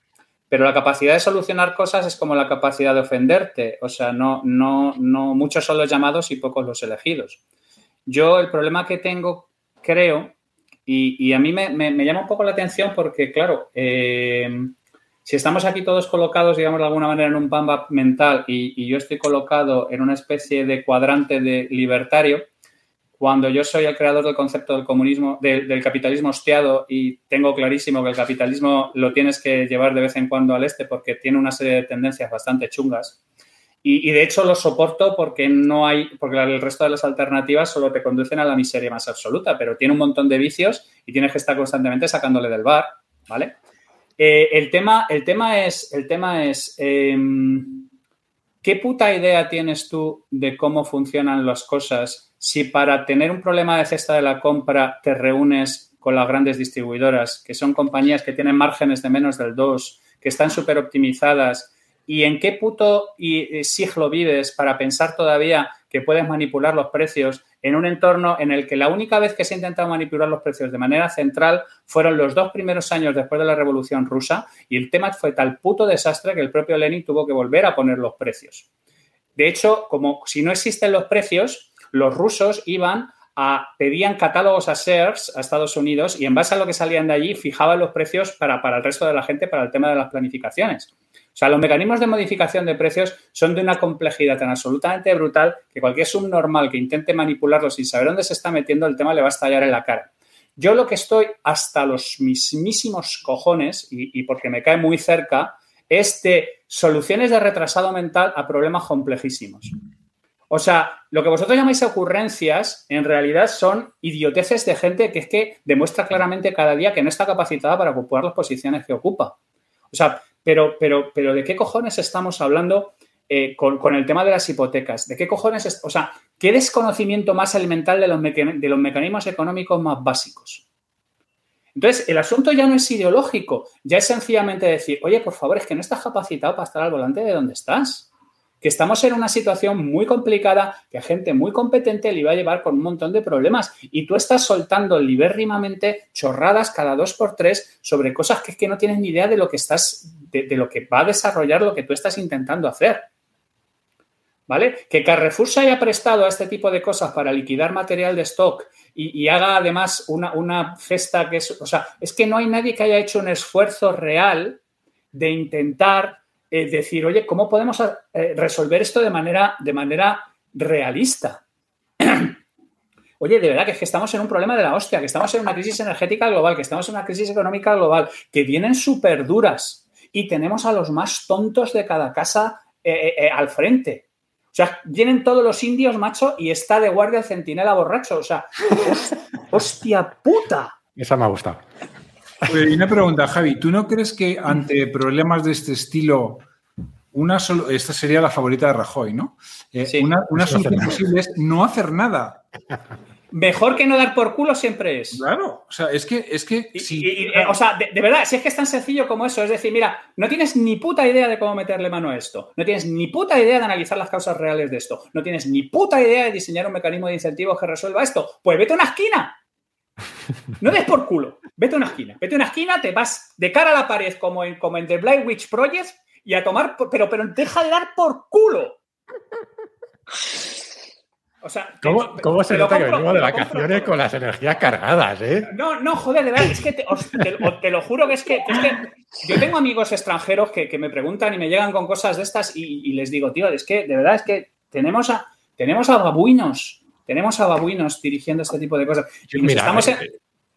Pero la capacidad de solucionar cosas es como la capacidad de ofenderte. O sea, no, no, no, muchos son los llamados y pocos los elegidos. Yo el problema que tengo, creo, y, y a mí me, me- llama un poco la atención porque, claro, eh, si estamos aquí todos colocados, digamos, de alguna manera en un pamba mental y, y yo estoy colocado en una especie de cuadrante de libertario, cuando yo soy el creador del concepto del comunismo, del, capitalismo hostiado y tengo clarísimo que el capitalismo lo tienes que llevar de vez en cuando al este porque tiene una serie de tendencias bastante chungas. Y, y de hecho lo soporto porque no hay, porque el resto de las alternativas solo te conducen a la miseria más absoluta, pero tiene un montón de vicios y tienes que estar constantemente sacándole del bar, ¿vale? Eh, el, tema, el tema es, el tema es em, ¿qué puta idea tienes tú de cómo funcionan las cosas si para tener un problema de cesta de la compra te reúnes con las grandes distribuidoras, que son compañías que tienen márgenes de menos del 2, que están súper optimizadas? ¿Y en qué puto y- eh, siglo vives para pensar todavía que puedes manipular los precios en un entorno en el que la única vez que se ha intentado manipular los precios de manera central fueron los dos primeros años después de la Revolución Rusa y el tema fue tal puto desastre que el propio Lenin tuvo que volver a poner los precios. De hecho, como si no existen los precios, los rusos iban a pedían catálogos a Sears, a Estados Unidos, y en base a lo que salían de allí, fijaban los precios para, para el resto de la gente para el tema de las planificaciones. O sea, los mecanismos de modificación de precios son de una complejidad tan absolutamente brutal que cualquier subnormal que intente manipularlo sin saber dónde se está metiendo, el tema le va a estallar en la cara. Yo lo que estoy hasta los mismísimos cojones, y, y porque me cae muy cerca, es de soluciones de retrasado mental a problemas complejísimos. O sea, lo que vosotros llamáis ocurrencias, en realidad son idioteces de gente que es que demuestra claramente cada día que no está capacitada para ocupar las posiciones que ocupa. O sea, pero, pero, pero ¿de qué cojones estamos hablando eh, con, el tema de las hipotecas? ¿De qué cojones? es- o sea, ¿qué desconocimiento más elemental de los, de los mecanismos económicos más básicos? Entonces, el asunto ya no es ideológico, ya es sencillamente decir, oye, por favor, es que no estás capacitado para estar al volante de donde estás. Que estamos en una situación muy complicada, que a gente muy competente le iba a llevar con un montón de problemas. Y tú estás soltando libérrimamente chorradas cada dos por tres sobre cosas que es que no tienes ni idea de lo que estás, de, lo que va a desarrollar lo que tú estás intentando hacer. ¿Vale? Que Carrefour se haya prestado a este tipo de cosas para liquidar material de stock y, y haga además una, una cesta que es. O sea, es que no hay nadie que haya hecho un esfuerzo real de intentar decir, oye, ¿cómo podemos eh, resolver esto de manera, de manera realista? [CLEARS THROAT] Oye, de verdad que es que estamos en un problema de la hostia, que estamos en una crisis energética global, que estamos en una crisis económica global, que vienen súper duras y tenemos a los más tontos de cada casa eh, eh, al frente. O sea, vienen todos los indios, macho, y está de guardia el centinela borracho. O sea, [LAUGHS] hostia puta. Esa me ha gustado. Oye, y una pregunta, Javi, ¿tú no crees que ante problemas de este estilo, una solu- esta sería la favorita de Rajoy, ¿no? Eh, Sí. una una no solución posible es no hacer nada. Mejor que no dar por culo siempre es. Claro, o sea, es que, es que Y- si- y- y, eh, o sea, de, de verdad, si es que es tan sencillo como eso, es decir, mira, no tienes ni puta idea de cómo meterle mano a esto, no tienes ni puta idea de analizar las causas reales de esto, no tienes ni puta idea de diseñar un mecanismo de incentivos que resuelva esto, pues vete a una esquina. No des por culo, vete a una esquina, vete a una esquina, te vas de cara a la pared como en, como en The Blair Witch Project y a tomar, pero, pero deja de dar por culo. O sea, ¿Cómo, ¿cómo se nota que venimos de vacaciones con las energías cargadas, eh? No, no, joder, de verdad, es que te, lo juro que es, que yo tengo amigos extranjeros que, me preguntan y me llegan con cosas de estas y, les digo, tío, es que de verdad es que tenemos a, tenemos a babuinos, tenemos a babuinos dirigiendo este tipo de cosas. Mira, estamos en,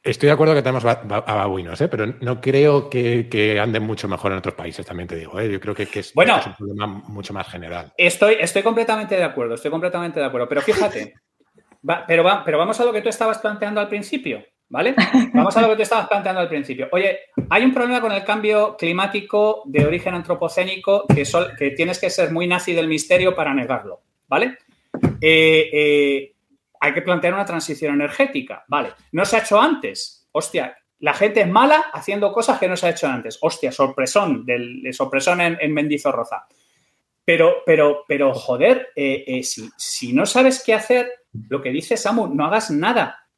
Estoy de acuerdo que tenemos a babuinos, ¿eh? pero no creo que, anden mucho mejor en otros países, también te digo. ¿eh? Yo creo que, es, bueno, un problema mucho más general. Estoy, estoy completamente de acuerdo, estoy completamente de acuerdo. Pero fíjate, [LAUGHS] pero, va, pero vamos a lo que tú estabas planteando al principio, ¿vale? Vamos a lo que tú estabas planteando al principio. Oye, hay un problema con el cambio climático de origen antropocénico que, que tienes que ser muy nazi del misterio para negarlo, ¿vale? Eh, eh hay que plantear una transición energética. Vale, no se ha hecho antes. Hostia, la gente es mala haciendo cosas que no se ha hecho antes. Hostia, sorpresón, del, sorpresón en, en Mendizorroza. Pero, pero, pero, joder, eh, eh, si, no sabes qué hacer, lo que dice Samu, no hagas nada.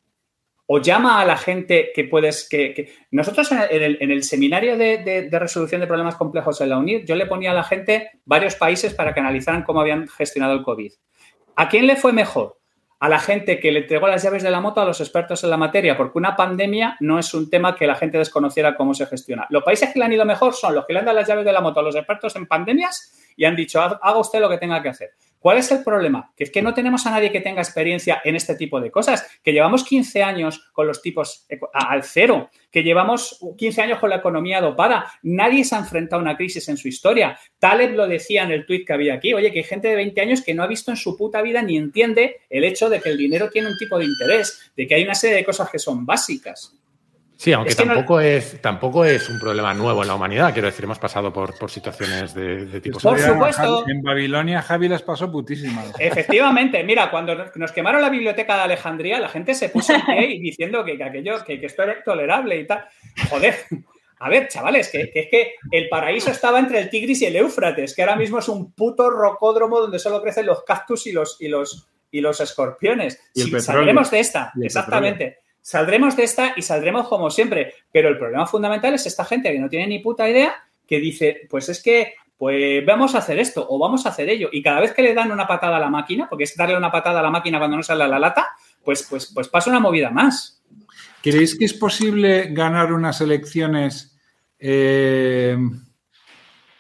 O llama a la gente que puedes. que, Nosotros en el, seminario de, de, resolución de problemas complejos en la UNIR, yo le ponía a la gente varios países para que analizaran cómo habían gestionado el COVID. ¿A quién le fue mejor? A la gente que le entregó las llaves de la moto a los expertos en la materia, porque una pandemia no es un tema que la gente desconociera cómo se gestiona. Los países que le han ido mejor son los que le han dado las llaves de la moto a los expertos en pandemias y han dicho, haga usted lo que tenga que hacer. ¿Cuál es el problema? Que es que no tenemos a nadie que tenga experiencia en este tipo de cosas, que llevamos 15 años con los tipos al cero, que llevamos 15 años con la economía dopada. Nadie se ha enfrentado a una crisis en su historia. Taleb lo decía en el tuit que había aquí. Oye, que hay gente de 20 años que no ha visto en su puta vida ni entiende el hecho de que el dinero tiene un tipo de interés, de que hay una serie de cosas que son básicas. Sí, aunque tampoco, es, tampoco es un problema nuevo en la humanidad. Quiero decir, hemos pasado por, por situaciones de, de tipo... Por supuesto. En Babilonia Javi les pasó putísimas. Efectivamente. Mira, cuando nos quemaron la biblioteca de Alejandría, la gente se puso en pie y diciendo que, aquello, que, esto era tolerable y tal. Joder. A ver, chavales, que, es que el paraíso estaba entre el Tigris y el Éufrates, que ahora mismo es un puto rocódromo donde solo crecen los cactus y los, y los, y los escorpiones. Y saldremos de esta, exactamente. Saldremos de esta y saldremos como siempre. Pero el problema fundamental es esta gente que no tiene ni puta idea, que dice, pues es que pues vamos a hacer esto o vamos a hacer ello. Y cada vez que le dan una patada a la máquina, porque es darle una patada a la máquina cuando no sale la lata, pues, pues, pues pasa una movida más. ¿Creéis que es posible ganar unas elecciones eh,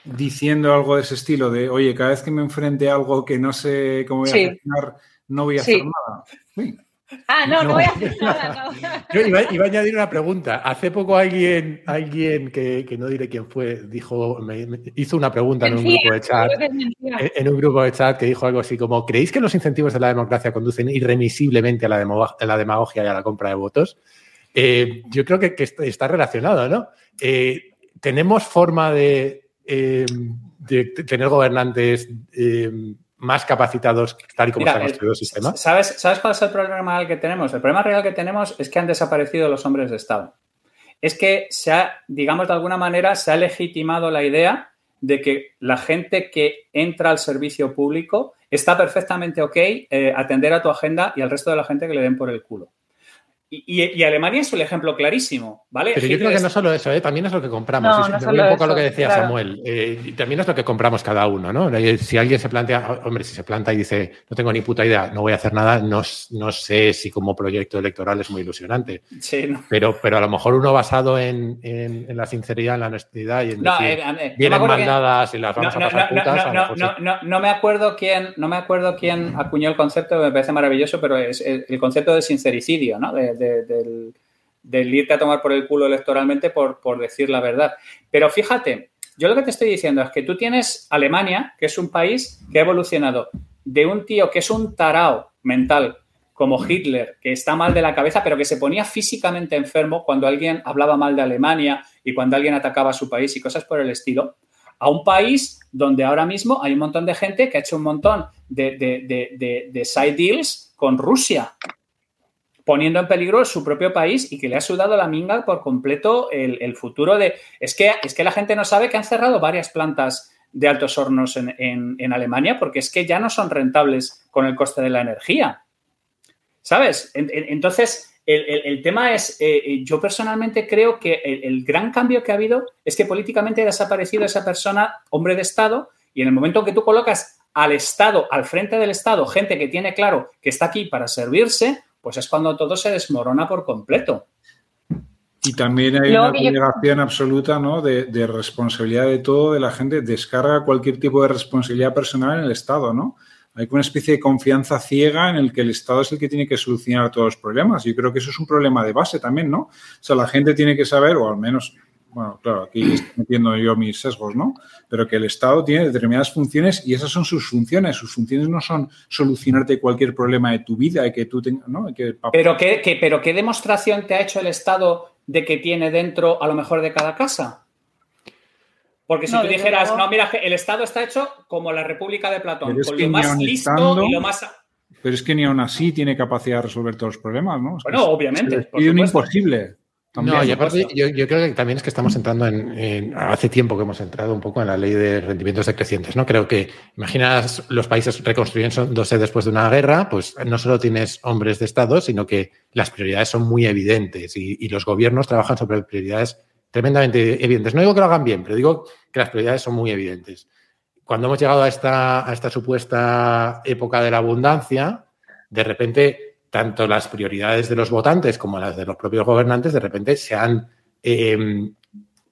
diciendo algo de ese estilo? De, oye, cada vez que me enfrente a algo que no sé cómo voy a gestionar, no voy a hacer nada. Ah, no, no, voy a hacer nada. [LAUGHS] Yo iba, a añadir una pregunta. Hace poco alguien, alguien que, no diré quién fue, dijo, me, hizo una pregunta en un grupo de chat, en, un grupo de chat que dijo algo así como: ¿Creéis que los incentivos de la democracia conducen irremisiblemente a la, demagogia y a la compra de votos? Eh, yo creo que, está relacionado, ¿no? Eh, tenemos forma de, eh, de tener gobernantes más capacitados tal y como se ha construido el sistema. ¿sabes, ¿Sabes cuál es el problema real que tenemos? El problema real que tenemos es que han desaparecido los hombres de Estado. Es que se ha, digamos de alguna manera, se ha legitimado la idea de que la gente que entra al servicio público está perfectamente ok eh, atender a tu agenda y al resto de la gente que le den por el culo. Y, Alemania es un ejemplo clarísimo, ¿vale? Pero yo creo que no solo eso, ¿eh? también es lo que compramos. No, un poco a lo que decía Samuel. Eh, también es lo que compramos cada uno, ¿no? Eh, si alguien se plantea, hombre, si se planta y dice, no tengo ni puta idea, no voy a hacer nada, no, no sé si como proyecto electoral es muy ilusionante. Sí, pero, pero a lo mejor uno basado en, en, la sinceridad, en la honestidad y en decir, vienen mandadas y las vamos a pasar putas. No, no, me acuerdo quién, no me acuerdo quién acuñó el concepto, me parece maravilloso, pero es el concepto de sincericidio, ¿no? Del, irte a tomar por el culo electoralmente por, decir la verdad. Pero fíjate, yo lo que te estoy diciendo es que tú tienes Alemania, que es un país que ha evolucionado de un tío que es un tarao mental como Hitler, que está mal de la cabeza, pero que se ponía físicamente enfermo cuando alguien hablaba mal de Alemania y cuando alguien atacaba a su país y cosas por el estilo, a un país donde ahora mismo hay un montón de gente que ha hecho un montón de side deals con Rusia poniendo en peligro su propio país y que le ha sudado la minga por completo el, futuro de... Es que, es que la gente no sabe que han cerrado varias plantas de altos hornos en, Alemania porque es que ya no son rentables con el coste de la energía. ¿Sabes? entonces, el, tema es, eh, eh, yo personalmente creo que el, gran cambio que ha habido es que políticamente ha desaparecido esa persona, hombre de Estado, y en el momento que tú colocas al Estado, al frente del Estado, gente que tiene claro que está aquí para servirse, pues es cuando todo se desmorona por completo. Y también hay una obligación absoluta ¿no? de, de, responsabilidad de todo, de la gente, descarga cualquier tipo de responsabilidad personal en el Estado, ¿no? Hay una especie de confianza ciega en el que el Estado es el que tiene que solucionar todos los problemas. Yo creo que eso es un problema de base también, ¿no? O sea, la gente tiene que saber, o al menos, bueno, claro, aquí estoy metiendo yo mis sesgos, ¿no? Pero que el Estado tiene determinadas funciones y esas son sus funciones. Sus funciones no son solucionarte cualquier problema de tu vida y que tú tengas, ¿no? Pero, ¿qué, pero ¿qué demostración te ha hecho el Estado de que tiene dentro a lo mejor de cada casa? Porque si tú dijeras, no, mira, el Estado está hecho como la República de Platón, con lo más listo y lo más. Pero es que ni aún así tiene capacidad de resolver todos los problemas, ¿no? bueno, obviamente. Es un imposible. No, y aparte, yo, creo que también es que estamos entrando en, Hace tiempo que hemos entrado un poco en la ley de rendimientos decrecientes, ¿no? Creo que, imaginas los países reconstruyéndose después de una guerra, pues no solo tienes hombres de Estado, sino que las prioridades son muy evidentes y, y los gobiernos trabajan sobre prioridades tremendamente evidentes. No digo que lo hagan bien, pero digo que las prioridades son muy evidentes. Cuando hemos llegado a esta, a esta supuesta época de la abundancia, de repente, tanto las prioridades de los votantes como las de los propios gobernantes, de repente se han, em,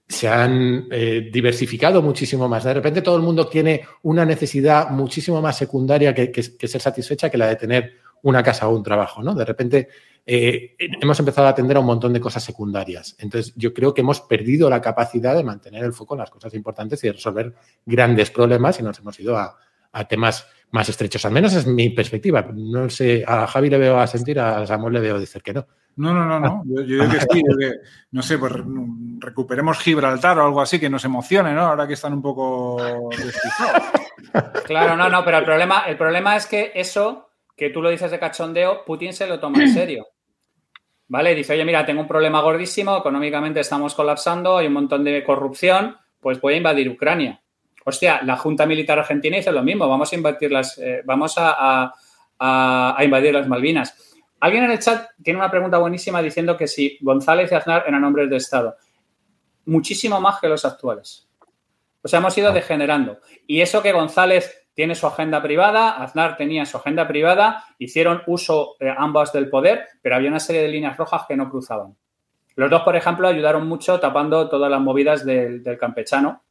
se han eh, diversificado muchísimo más. De repente todo el mundo tiene una necesidad muchísimo más secundaria que, ser satisfecha que la de tener una casa o un trabajo, ¿no? De repente eh, hemos empezado a atender a un montón de cosas secundarias. Entonces, yo creo que hemos perdido la capacidad de mantener el foco en las cosas importantes y de resolver grandes problemas y nos hemos ido a, temas más estrechos. Al menos es mi perspectiva. No sé, a Javi le veo a sentir, a Samuel le veo decir que no. No, no, no, no. Yo, yo que sí, que, no sé, pues recuperemos Gibraltar o algo así que nos emocione, ¿no? Ahora que están un poco Claro, no, no, pero el problema, el problema es que eso que tú lo dices de cachondeo, Putin se lo toma en serio. ¿Vale? Dice, oye, mira, tengo un problema gordísimo, económicamente estamos colapsando, hay un montón de corrupción, pues voy a invadir Ucrania. Hostia, la Junta Militar Argentina dice lo mismo, vamos a invadir las, eh, vamos a, invadir las Malvinas. Alguien en el chat tiene una pregunta buenísima diciendo que si González y Aznar eran hombres de Estado. Muchísimo más que los actuales. O sea, hemos ido ah. degenerando. Y eso que González tiene su agenda privada, Aznar tenía su agenda privada, hicieron uso eh, ambas del poder, pero había una serie de líneas rojas que no cruzaban. Los dos, por ejemplo, ayudaron mucho tapando todas las movidas del, campechano,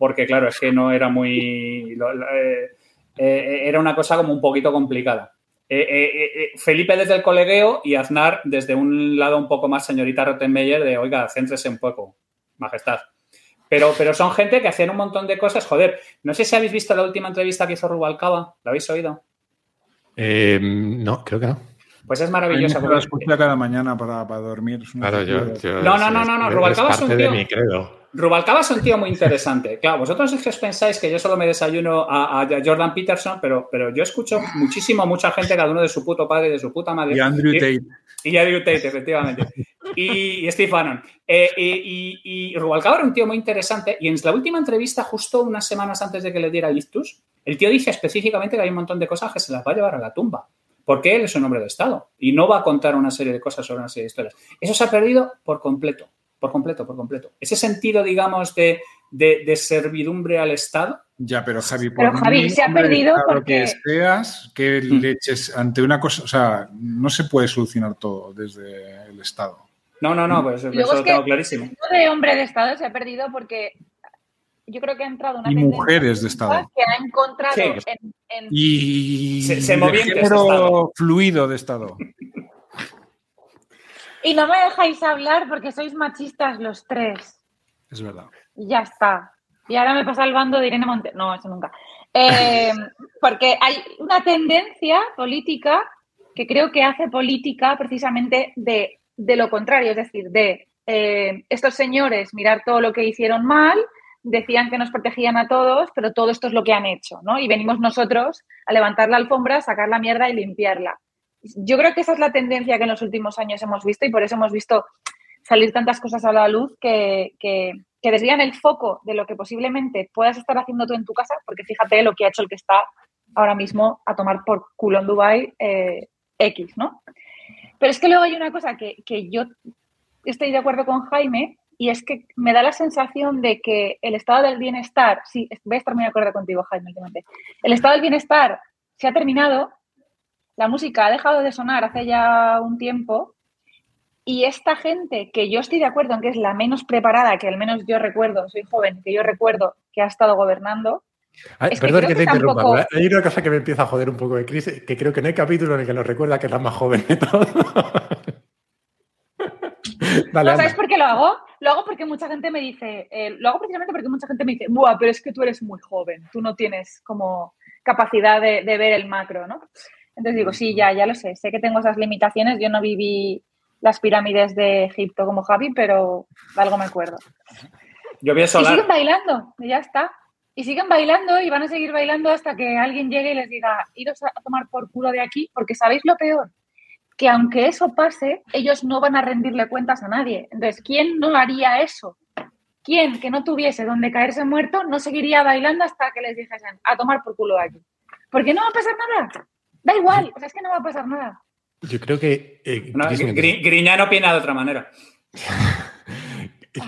porque claro, es que no era muy... Eh, eh, era una cosa como un poquito complicada. Felipe desde el colegueo y Aznar desde un lado un poco más señorita Rottenmeier de, oiga, céntrese un poco, majestad. Pero, pero son gente que hacían un montón de cosas. Joder, no sé si habéis visto la última entrevista que hizo Rubalcaba. ¿La habéis oído? Eh, no, creo que no. Pues es maravillosa. la escucho cada mañana para, dormir. no, no, no, no, no. Rubalcaba es un tío. Rubalcaba es un tío muy interesante. Claro, vosotros es que os pensáis que yo solo me desayuno a, Jordan Peterson, pero, pero yo escucho muchísimo mucha gente, cada uno de su puto padre, de su puta madre. Y Andrew Tate. Y Andrew Tate, efectivamente. y, Steve Bannon. Eh, y, y, Rubalcaba era un tío muy interesante. Y en la última entrevista, justo unas semanas antes de que le diera el ictus, el tío dice específicamente que hay un montón de cosas que se las va a llevar a la tumba. Porque él es un hombre de Estado y no va a contar una serie de cosas sobre una serie de historias. Eso se ha perdido por completo por completo, por completo. Ese sentido, digamos, de, de, servidumbre al Estado. Ya, pero Javi, por pero Javi se ha perdido porque... que seas, que mm. le eches ante una cosa, o sea, no se puede solucionar todo desde el Estado. No, no, no, pues eso lo tengo clarísimo. El de hombre de Estado se ha perdido porque yo creo que ha entrado una y mujeres de Estado que ha encontrado en, y se, se fluido de Estado. [LAUGHS] Y no me dejáis hablar porque sois machistas los tres. Es verdad. Y ya está. Y ahora me pasa el bando de Irene Monte. No, eso nunca. Eh, [LAUGHS] porque hay una tendencia política que creo que hace política precisamente de, lo contrario, es decir, de eh, estos señores mirar todo lo que hicieron mal, decían que nos protegían a todos, pero todo esto es lo que han hecho, ¿no? Y venimos nosotros a levantar la alfombra, sacar la mierda y limpiarla yo creo que esa es la tendencia que en los últimos años hemos visto y por eso hemos visto salir tantas cosas a la luz que, que, desvían el foco de lo que posiblemente puedas estar haciendo tú en tu casa, porque fíjate lo que ha hecho el que está ahora mismo a tomar por culo en Dubai eh, X, ¿no? Pero es que luego hay una cosa que, que yo estoy de acuerdo con Jaime y es que me da la sensación de que el estado del bienestar, sí, voy a estar muy de acuerdo contigo, Jaime, el estado del bienestar se ha terminado, la música ha dejado de sonar hace ya un tiempo y esta gente que yo estoy de acuerdo en que es la menos preparada, que al menos yo recuerdo, soy joven, que yo recuerdo que ha estado gobernando. perdón que, te interrumpa, hay una cosa que me empieza a joder un poco de crisis, que creo que no hay capítulo en el que nos recuerda que es la más joven de todos. [LAUGHS] ¿Sabes por qué lo hago? Lo hago porque mucha gente me dice, eh, lo hago precisamente porque mucha gente me dice, Buah, pero es que tú eres muy joven, tú no tienes como capacidad de, ver el macro, ¿no? Entonces digo, sí, ya, ya lo sé, sé que tengo esas limitaciones, yo no viví las pirámides de Egipto como Javi, pero algo me acuerdo. Yo vi solar. Y siguen bailando, y ya está. Y siguen bailando y van a seguir bailando hasta que alguien llegue y les diga, iros a tomar por culo de aquí, porque sabéis lo peor, que aunque eso pase, ellos no van a rendirle cuentas a nadie. Entonces, ¿quién no haría eso? ¿Quién que no tuviese donde caerse muerto no seguiría bailando hasta que les dijesen a tomar por culo aquí? Porque no va a pasar nada. Da igual, o sea, es que no va a pasar nada. Yo creo que. Eh, Griñano opina de otra manera. [LAUGHS]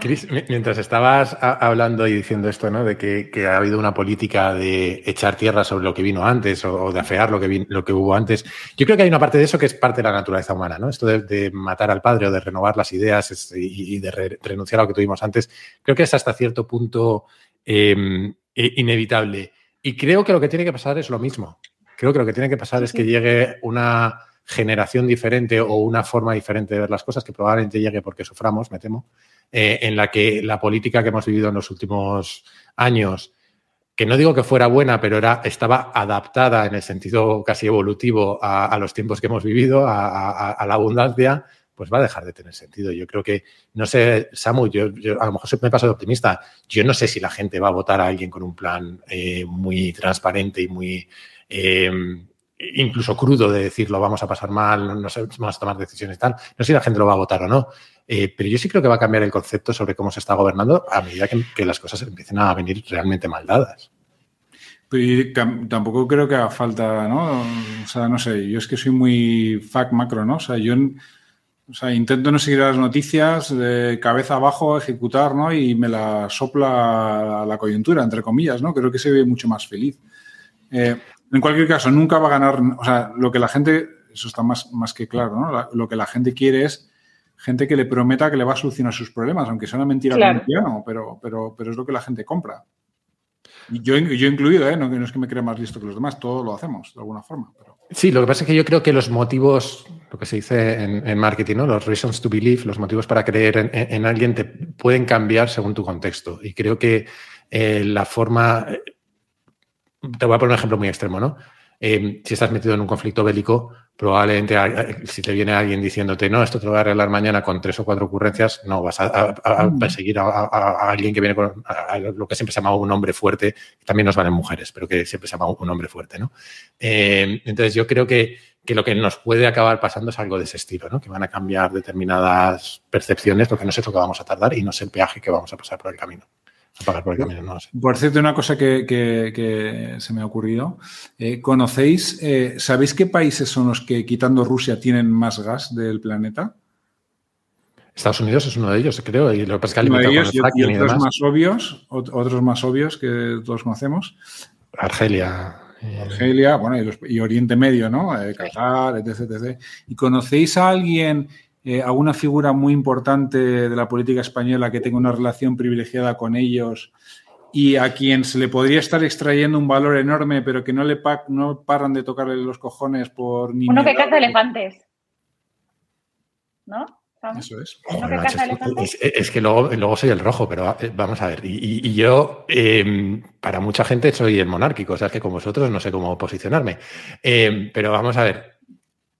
Cris, mientras estabas hablando y diciendo esto, ¿no? De que, ha habido una política de echar tierra sobre lo que vino antes o, de afear lo que, lo que hubo antes, yo creo que hay una parte de eso que es parte de la naturaleza humana, ¿no? Esto de, matar al padre o de renovar las ideas y, de renunciar a lo que tuvimos antes, creo que es hasta cierto punto em, inevitable. Y creo que lo que tiene que pasar es lo mismo. Creo que lo que tiene que pasar es que llegue una generación diferente o una forma diferente de ver las cosas, que probablemente llegue porque suframos, me temo, eh, en la que la política que hemos vivido en los últimos años, que no digo que fuera buena, pero era, estaba adaptada en el sentido casi evolutivo a, los tiempos que hemos vivido, a, la abundancia, pues va a dejar de tener sentido. Yo creo que, no sé, Samu, yo, a lo mejor me paso de optimista. Yo no sé si la gente va a votar a alguien con un plan eh, muy transparente y muy eh, incluso crudo de decirlo, vamos a pasar mal, no sé, vamos a tomar decisiones y tal. No sé si la gente lo va a votar o no. Eh, pero yo sí creo que va a cambiar el concepto sobre cómo se está gobernando a medida que, las cosas empiecen a venir realmente mal dadas. tampoco creo que haga falta, ¿no? O sea, no sé, yo es que soy muy fact macro, ¿no? O sea, yo o sea, intento no seguir las noticias de cabeza abajo, ejecutar, ¿no? Y me la sopla la coyuntura, entre comillas, ¿no? Creo que se ve mucho más feliz. Eh, en cualquier caso, nunca va a ganar, o sea, lo que la gente, eso está más, más que claro, ¿no? lo que la gente quiere es gente que le prometa que le va a solucionar sus problemas, aunque sea una mentira pero, pero, pero es lo que la gente compra. Y yo, yo incluido, ¿eh? no, es que me crea más listo que los demás, todo lo hacemos de alguna forma. Pero... Sí, lo que pasa es que yo creo que los motivos, lo que se dice en, marketing, ¿no? los reasons to believe, los motivos para creer en, alguien te pueden cambiar según tu contexto. Y creo que eh, la forma, te voy a poner un ejemplo muy extremo, ¿no? Eh, si estás metido en un conflicto bélico, probablemente si te viene alguien diciéndote, no, esto te lo voy a arreglar mañana con tres o cuatro ocurrencias, no, vas a, perseguir a, alguien que viene con lo que siempre se llama un hombre fuerte, también nos van en mujeres, pero que siempre se llama un hombre fuerte, ¿no? Eh, entonces yo creo que, que, lo que nos puede acabar pasando es algo de ese estilo, ¿no? Que van a cambiar determinadas percepciones, lo que no es lo que vamos a tardar y no es el peaje que vamos a pasar por el camino. Por cierto, una cosa que, se me ha ocurrido. Eh, ¿Conocéis, eh, sabéis qué países son los que, quitando Rusia, tienen más gas del planeta? Estados Unidos es uno de ellos, creo, y lo que y, otros más obvios, otros más obvios que todos conocemos. Argelia. Eh, Argelia, bueno, y, Oriente Medio, ¿no? Qatar, etc, etc. ¿Y conocéis a alguien eh, alguna figura muy importante de la política española que tenga una relación privilegiada con ellos y a quien se le podría estar extrayendo un valor enorme, pero que no le no paran de tocarle los cojones por ni Uno que caza elefantes. ¿No? Eso es. es, que luego, soy el rojo, pero eh, vamos a ver. Y, yo, em, para mucha gente, soy el monárquico. O sea, es que con vosotros no sé cómo posicionarme. Em, pero vamos a ver.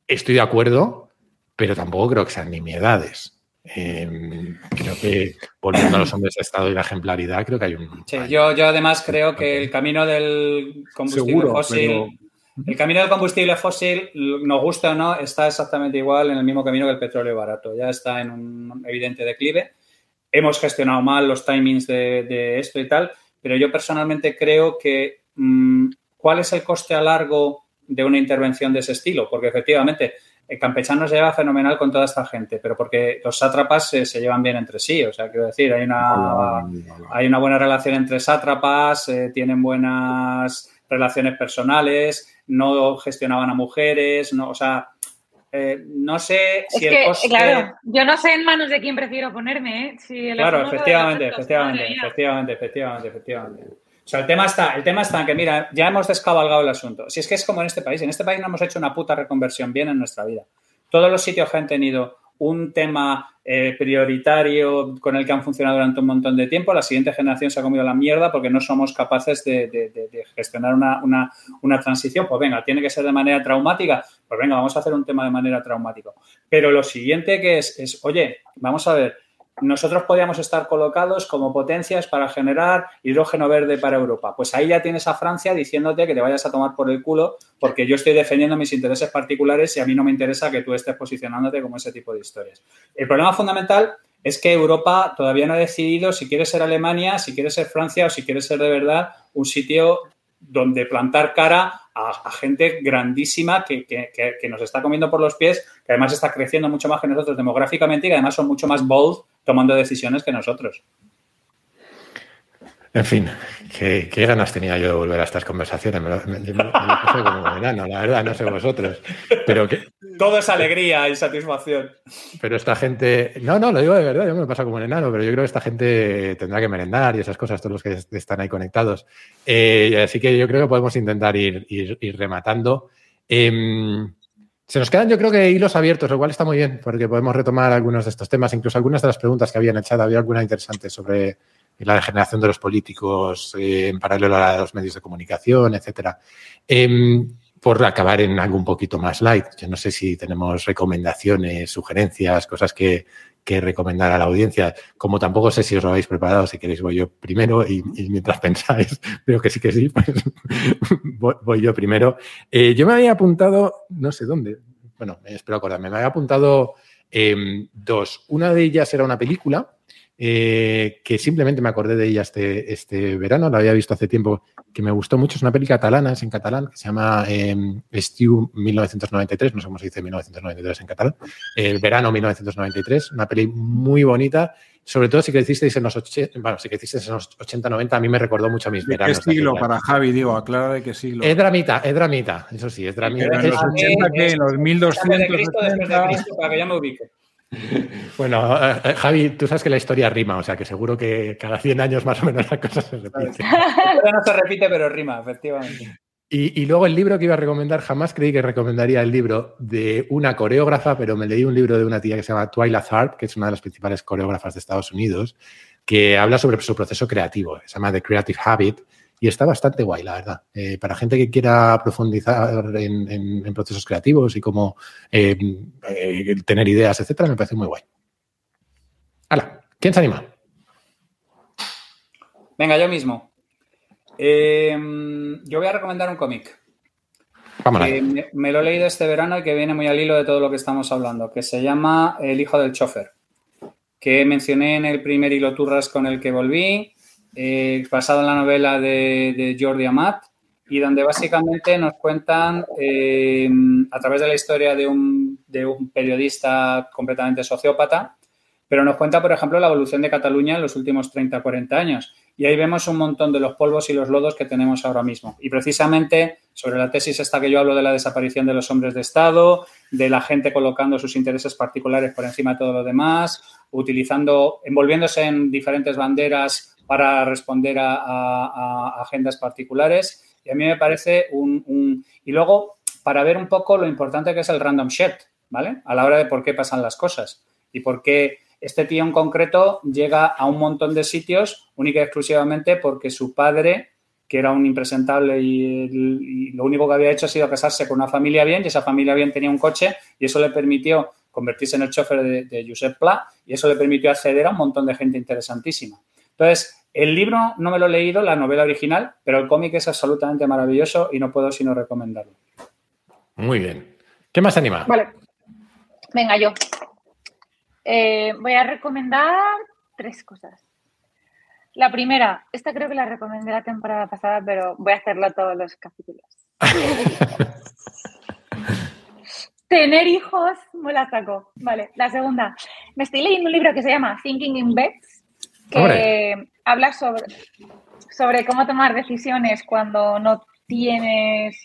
Estoy de acuerdo pero tampoco creo que sean nimiedades. Eh, creo que volviendo a los hombres de Estado y la ejemplaridad, creo que hay un. Sí, yo, yo además creo que el camino del combustible fósil. El camino del combustible fósil, nos gusta o no, está exactamente igual en el mismo camino que el petróleo barato. Ya está en un evidente declive. Hemos gestionado mal los timings de, esto y tal, pero yo personalmente creo que mm, ¿cuál es el coste a largo de una intervención de ese estilo? Porque efectivamente eh, Campechano se lleva fenomenal con toda esta gente, pero porque los sátrapas se, se llevan bien entre sí. O sea, quiero decir, hay una, hay una buena relación entre sátrapas, eh, tienen buenas relaciones personales, no gestionaban a mujeres, no, o sea, eh, no sé Es si el que, coste... claro, yo no sé en manos de quién prefiero ponerme, ¿eh? Si el Claro, efectivamente, efectivamente, efectivamente, efectivamente, efectivamente. O sea, el tema está, el tema está en que, mira, ya hemos descabalgado el asunto. Si es que es como en este país, en este país no hemos hecho una puta reconversión bien en nuestra vida. Todos los sitios que han tenido un tema eh, prioritario con el que han funcionado durante un montón de tiempo, la siguiente generación se ha comido la mierda porque no somos capaces de, gestionar una, una- una transición. Pues venga, tiene que ser de manera traumática. Pues venga, vamos a hacer un tema de manera traumática. Pero lo siguiente que es, es, oye, vamos a ver, nosotros podíamos estar colocados como potencias para generar hidrógeno verde para Europa. Pues ahí ya tienes a Francia diciéndote que te vayas a tomar por el culo porque yo estoy defendiendo mis intereses particulares y a mí no me interesa que tú estés posicionándote como ese tipo de historias. El problema fundamental es que Europa todavía no ha decidido si quiere ser Alemania, si quiere ser Francia o si quiere ser de verdad un sitio donde plantar cara a, gente grandísima que, que- que- que nos está comiendo por los pies, que además está creciendo mucho más que nosotros demográficamente y que además son mucho más bold tomando decisiones que nosotros. En fin, qué, qué ganas tenía yo de volver a estas conversaciones. Me lo, me- me lo pasé como un enano, la verdad, no sé vosotros. Pero, que, Todo es alegría y satisfacción. pero esta gente. No, no, lo digo de verdad, yo me lo paso como un enano, pero yo creo que esta gente tendrá que merendar y esas cosas, todos los que est- están ahí conectados. Eh, así que yo creo que podemos intentar ir, ir- ir rematando. Em, se nos quedan, yo creo que hilos abiertos, lo cual está muy bien, porque podemos retomar algunos de estos temas, incluso algunas de las preguntas que habían echado. Había alguna interesante sobre la degeneración de los políticos eh, en paralelo a la de los medios de comunicación, etcétera. Em, por acabar en algo un poquito más light, yo no sé si tenemos recomendaciones, sugerencias, cosas que, que recomendar a la audiencia. Como tampoco sé si os lo habéis preparado, si queréis voy yo primero y, mientras [LAUGHS] pensáis, veo que sí que sí, pues [LAUGHS] voy, voy yo primero. Eh, yo me había apuntado, no sé dónde, bueno, espero acordarme, me había apuntado em, dos. Una de ellas era una película eh, que simplemente me acordé de ella este, este verano, la había visto hace tiempo, que me gustó mucho. Es una peli catalana, es en catalán, que se llama eh, Estiu 1993, no sé cómo se dice 1993 en catalán, el verano 1993, una peli muy bonita. Sobre todo si crecisteis en los 80, bueno, si crecisteis en los 80, 90, a mí me recordó mucho a mis ¿De qué veranos. siglo para Javi? Digo, aclara de qué siglo. Es dramita, es dramita, eso sí, es dramita. Pero en los Es- 80, ¿qué? En los Antes de Cristo, después de 1280. Cristo, para que ya me ubique. [LAUGHS] Bueno, eh, eh, Javi, tú sabes que la historia rima, o sea que seguro que cada 100 años más o menos la cosa se repite. No se repite, pero rima, efectivamente. Y, y luego el libro que iba a recomendar, jamás creí que recomendaría el libro de una coreógrafa, pero me leí un libro de una tía que se llama Twyla Tharp, que es una de las principales coreógrafas de Estados Unidos, que habla sobre su proceso creativo. Se llama The Creative Habit y está bastante guay, la verdad. Eh, para gente que quiera profundizar en, en- en procesos creativos y cómo eh, eh, tener ideas, etcétera, me parece muy guay. Hala, ¿quién se anima? Venga, yo mismo. Yo voy a recomendar un cómic. Me, me lo he leído este verano y que viene muy al hilo de todo lo que estamos hablando, que se llama El hijo del chofer, que mencioné en el primer hilo turras con el que volví, eh, basado en la novela de, Jordi Amat, y donde básicamente nos cuentan, eh, a través de la historia de un, de un periodista completamente sociópata, pero nos cuenta, por ejemplo, la evolución de Cataluña en los últimos 30, 40 años. Y ahí vemos un montón de los polvos y los lodos que tenemos ahora mismo. Y precisamente sobre la tesis esta que yo hablo de la desaparición de los hombres de Estado, de la gente colocando sus intereses particulares por encima de todo lo demás, utilizando, envolviéndose en diferentes banderas para responder a, agendas particulares. Y a mí me parece un, Y luego, para ver un poco lo importante que es el random shit, ¿vale? A la hora de por qué pasan las cosas y por qué este tío en concreto llega a un montón de sitios única y exclusivamente porque su padre, que era un impresentable y, y lo único que había hecho ha sido casarse con una familia bien y esa familia bien tenía un coche y eso le permitió convertirse en el chofer de, de Josep Pla y eso le permitió acceder a un montón de gente interesantísima. Entonces, el libro no me lo he leído, la novela original, pero el cómic es absolutamente maravilloso y no puedo sino recomendarlo. Muy bien. ¿Qué más anima? Vale. Venga, yo. Eh, voy a recomendar tres cosas. La primera, esta creo que la recomendé la temporada pasada, pero voy a hacerla todos los capítulos. [LAUGHS] tener hijos me la saco. Vale, la segunda. Me estoy leyendo un libro que se llama Thinking in Bets, que Hombre. habla sobre, sobre cómo tomar decisiones cuando no tienes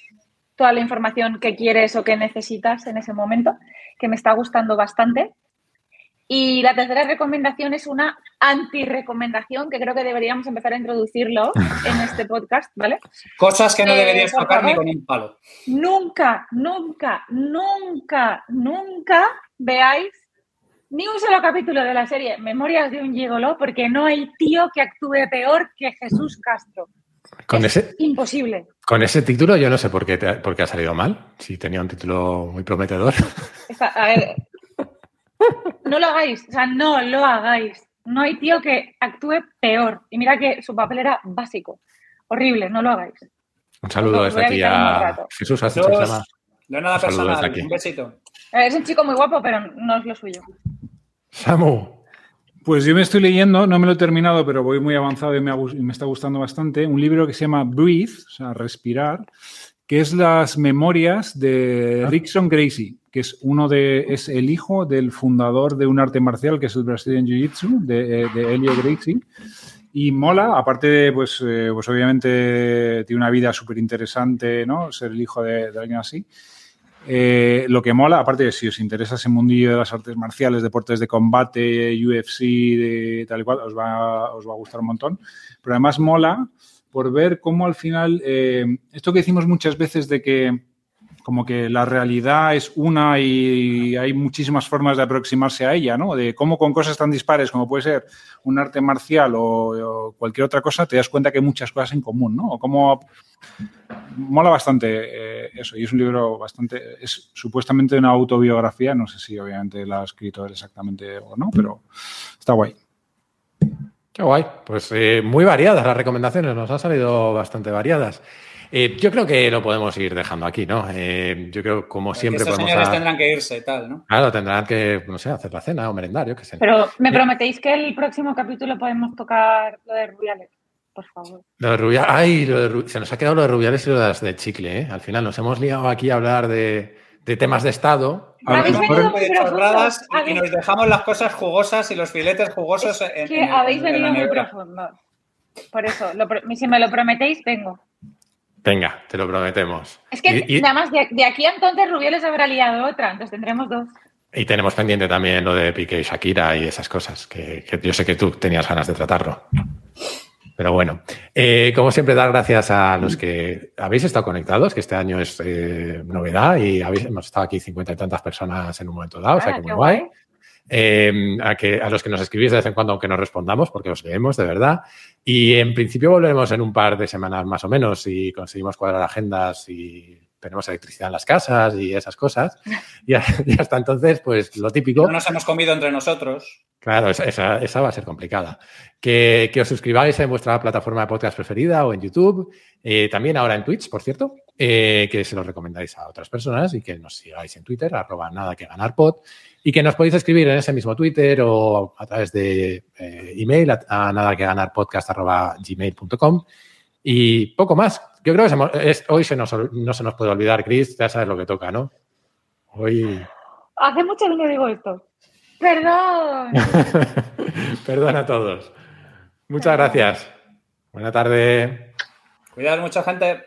toda la información que quieres o que necesitas en ese momento, que me está gustando bastante. Y la tercera recomendación es una anti-recomendación que creo que deberíamos empezar a introducirlo [LAUGHS] en este podcast, ¿vale? Cosas que no Eh, deberías tocar ni con un palo. Nunca, nunca, nunca, nunca veáis ni un solo capítulo de la serie Memorias de un gigolo porque no hay tío que actúe peor que Jesús Castro. Con Es ese, Imposible. con ese título yo no sé por qué, te ha- por qué ha salido mal. Si tenía un título muy prometedor. A ver, no lo hagáis, o sea, no lo hagáis. No hay tío que actúe peor. Y mira que su papel era básico. Horrible, no lo hagáis. Un saludo desde a aquí a. Jesús. Dos, no es nada Un personal. Un besito. Es un chico muy guapo, pero no es lo suyo. Samu. Pues yo me estoy leyendo, no me lo he terminado, pero voy muy avanzado y me, y me está gustando bastante, un libro que se llama Breathe, o sea, respirar, que es las memorias de Rickson Gracie, que es uno de, es el hijo del fundador de un arte marcial que es el Brazilian Jiu-Jitsu, de, eh, de Helio Gracie. Y mola, aparte de, pues, eh, pues obviamente tiene una vida súper interesante, ¿no? Ser el hijo de, de alguien así. Eh, lo que mola, aparte de si os interesa ese mundillo de las artes marciales, deportes de combate, UFC, de tal y cual, os va, os va a gustar un montón. Pero además mola por ver cómo al final, eh, esto que decimos muchas veces de que como que la realidad es una y hay muchísimas formas de aproximarse a ella, ¿no? De cómo con cosas tan dispares como puede ser un arte marcial o, cualquier otra cosa, te das cuenta que hay muchas cosas en común, ¿no? O cómo mola bastante eh, eso. Y es un libro bastante, es supuestamente una autobiografía, no sé si obviamente la ha escrito él exactamente o no, pero está guay. Qué guay. Pues eh, muy variadas las recomendaciones, nos han salido bastante variadas. Eh, yo creo que lo podemos ir dejando aquí, ¿no? Eh, yo creo, como siempre, Estos podemos. señores a- tendrán que irse, tal, ¿no? Claro, tendrán que, no sé, hacer la cena o merendar, yo qué sé. Pero me prometéis que el próximo capítulo podemos tocar lo de Rubiales, por favor. Lo de Rubiales, ay, lo de Ru- se nos ha quedado lo de Rubiales y lo de chicle, ¿eh? Al final nos hemos liado aquí a hablar de, de temas de Estado. A Habéis lo venido mejor- muy profundos. y nos dejamos las cosas jugosas y los filetes jugosos en, que en- habéis en la venido muy profundos. Por eso, lo pro- si me lo prometéis, vengo. Venga, te lo prometemos. Es que Y- y- nada más de, de aquí a entonces Rubiales habrá liado otra, entonces tendremos dos. Y tenemos pendiente también lo de Piqué y Shakira y esas cosas, que, que yo sé que tú tenías ganas de tratarlo. Pero bueno, eh, como siempre, dar gracias a los que habéis estado conectados, que este año es eh, novedad y habéis, hemos estado aquí cincuenta y tantas personas en un momento dado, o sea Ah, que muy guay. Eh, a, que, a los que nos escribís de vez en cuando, aunque no respondamos, porque os leemos de verdad. Y en principio volveremos en un par de semanas más o menos si conseguimos cuadrar agendas y tenemos electricidad en las casas y esas cosas. [LAUGHS] Y, hasta entonces, pues lo típico. No nos hemos comido entre nosotros. Claro, esa, esa- esa va a ser complicada. Que, que os suscribáis en vuestra plataforma de podcast preferida o en YouTube. eh, también ahora en Twitch, por cierto. eh, que se lo recomendáis a otras personas y que nos sigáis en Twitter, arroba nada que ganar pod. Y que nos podéis escribir en ese mismo Twitter o a través de eh, email a, a nada que ganar podcast arroba gmail.com. Y poco más. Yo creo que se mo- es- hoy se nos, no se nos puede olvidar, Chris, ya sabes lo que toca, ¿no? Hoy. Hace mucho que no digo esto. Perdón. [LAUGHS] Perdón a todos. Muchas gracias. Buena tarde. Cuidado mucha gente.